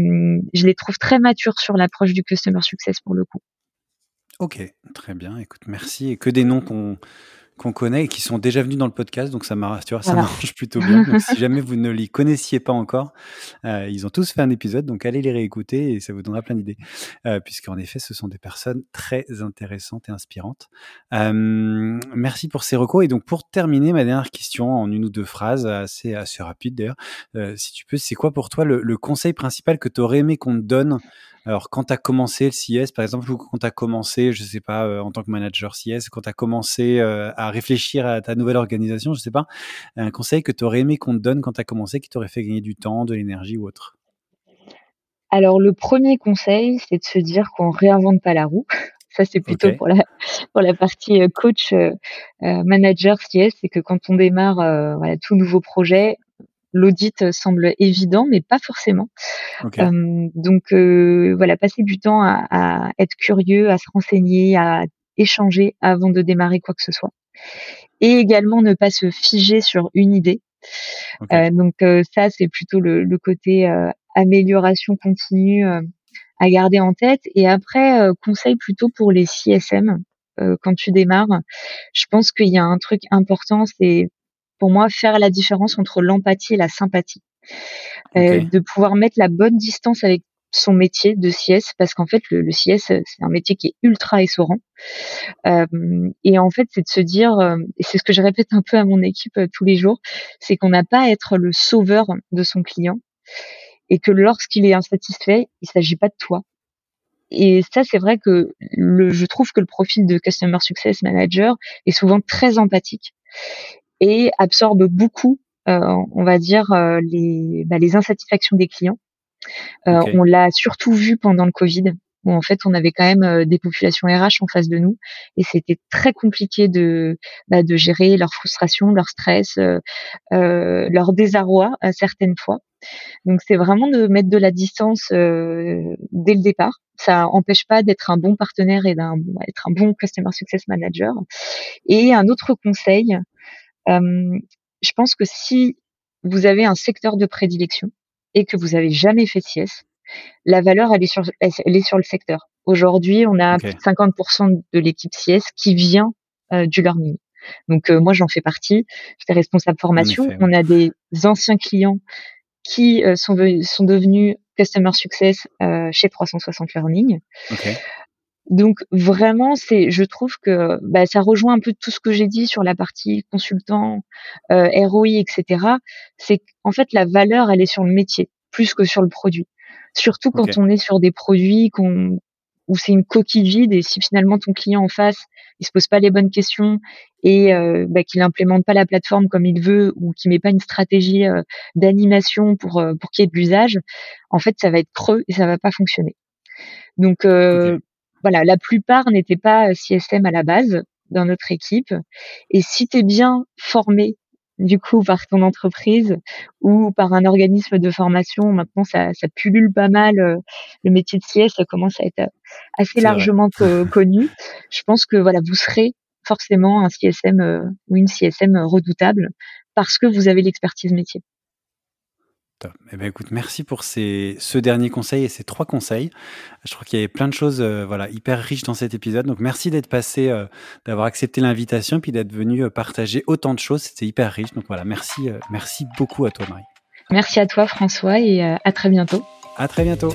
je les trouve très matures sur l'approche du customer success pour le coup. Ok, très bien. Écoute, merci. Et que des noms qu'on qu'on connaît et qui sont déjà venus dans le podcast, donc ça marche plutôt bien. Donc, si <laughs> jamais vous ne les connaissiez pas encore, euh, ils ont tous fait un épisode, donc allez les réécouter et ça vous donnera plein d'idées, euh, puisqu'en effet, ce sont des personnes très intéressantes et inspirantes. Euh, merci pour ces recours. Et donc, pour terminer, ma dernière question en une ou deux phrases, assez, assez rapide d'ailleurs, euh, si tu peux, c'est quoi pour toi le, le conseil principal que tu aurais aimé qu'on te donne alors, quand tu as commencé le CS, par exemple, ou quand tu as commencé, je sais pas, euh, en tant que manager CS, quand tu as commencé euh, à réfléchir à ta nouvelle organisation, je sais pas, un conseil que tu aurais aimé qu'on te donne quand tu as commencé, qui t'aurait fait gagner du temps, de l'énergie ou autre? Alors, le premier conseil, c'est de se dire qu'on réinvente pas la roue. <laughs> Ça, c'est plutôt pour, la, pour la partie euh, coach, manager CS, c'est que quand on démarre voilà, tout nouveau projet, l'audit semble évident, mais pas forcément. donc voilà, passer du temps à, à, être curieux, à se renseigner, à échanger avant de démarrer quoi que ce soit. Et également ne pas se figer sur une idée. Euh, donc ça, c'est plutôt le, le côté amélioration continue à garder en tête. Et après, conseil plutôt pour les CSM. quand tu démarres, je pense qu'il y a un truc important, c'est pour moi faire la différence entre l'empathie et la sympathie. Euh, de pouvoir mettre la bonne distance avec son métier de CS parce qu'en fait le, le CS c'est un métier qui est ultra essorant. Euh, et en fait c'est de se dire euh, et c'est ce que je répète un peu à mon équipe euh, tous les jours c'est qu'on n'a pas à être le sauveur de son client et que lorsqu'il est insatisfait il s'agit pas de toi. Et ça c'est vrai que le, je trouve que le profil de customer success manager est souvent très empathique et absorbe beaucoup euh, on va dire les, bah, les insatisfactions des clients euh, on l'a surtout vu pendant le Covid, où en fait on avait quand même euh, des populations RH en face de nous et c'était très compliqué de bah, de gérer leur frustration, leur stress, euh, leur désarroi à certaines fois. Donc c'est vraiment de mettre de la distance dès le départ. Ça empêche pas d'être un bon partenaire et d'être un bon customer success manager. Et un autre conseil, je pense que si vous avez un secteur de prédilection, et que vous avez jamais fait de CS, la valeur, elle est sur, elle est sur le secteur. Aujourd'hui, on a plus de 50% de l'équipe CS qui vient euh, du learning. Donc euh, moi, j'en fais partie. J'étais responsable formation. On a des anciens clients qui euh, sont, sont devenus customer success chez 360 Learning. Okay. Donc vraiment, c'est, je trouve que bah, ça rejoint un peu tout ce que j'ai dit sur la partie consultant, euh, ROI, etc. C'est en fait la valeur, elle est sur le métier plus que sur le produit. Surtout quand on est sur des produits qu'on où c'est une coquille vide et si finalement ton client en face il se pose pas les bonnes questions et euh, bah, qu'il implémente pas la plateforme comme il veut ou qu'il met pas une stratégie euh, d'animation pour euh, pour qu'il y ait de l'usage, en fait ça va être creux et ça va pas fonctionner. Donc euh, voilà, la plupart n'étaient pas euh, CSM à la base dans notre équipe. Et si tu es bien formé du coup par ton entreprise ou par un organisme de formation, maintenant ça, ça pullule pas mal. Euh, le métier de CS ça commence à être euh, assez largement <laughs> connu. Je pense que voilà, vous serez forcément un CSM ou une CSM redoutable parce que vous avez l'expertise métier. Eh ben, écoute, merci pour ces, ce dernier conseil et ces trois conseils. Je crois qu'il y avait plein de choses euh, voilà, hyper riches dans cet épisode. Donc merci d'être passé, euh, d'avoir accepté l'invitation, puis d'être venu euh, partager autant de choses. C'était hyper riche. Donc voilà, merci, merci beaucoup à toi, Marie. Merci à toi, François, et à très bientôt. À très bientôt.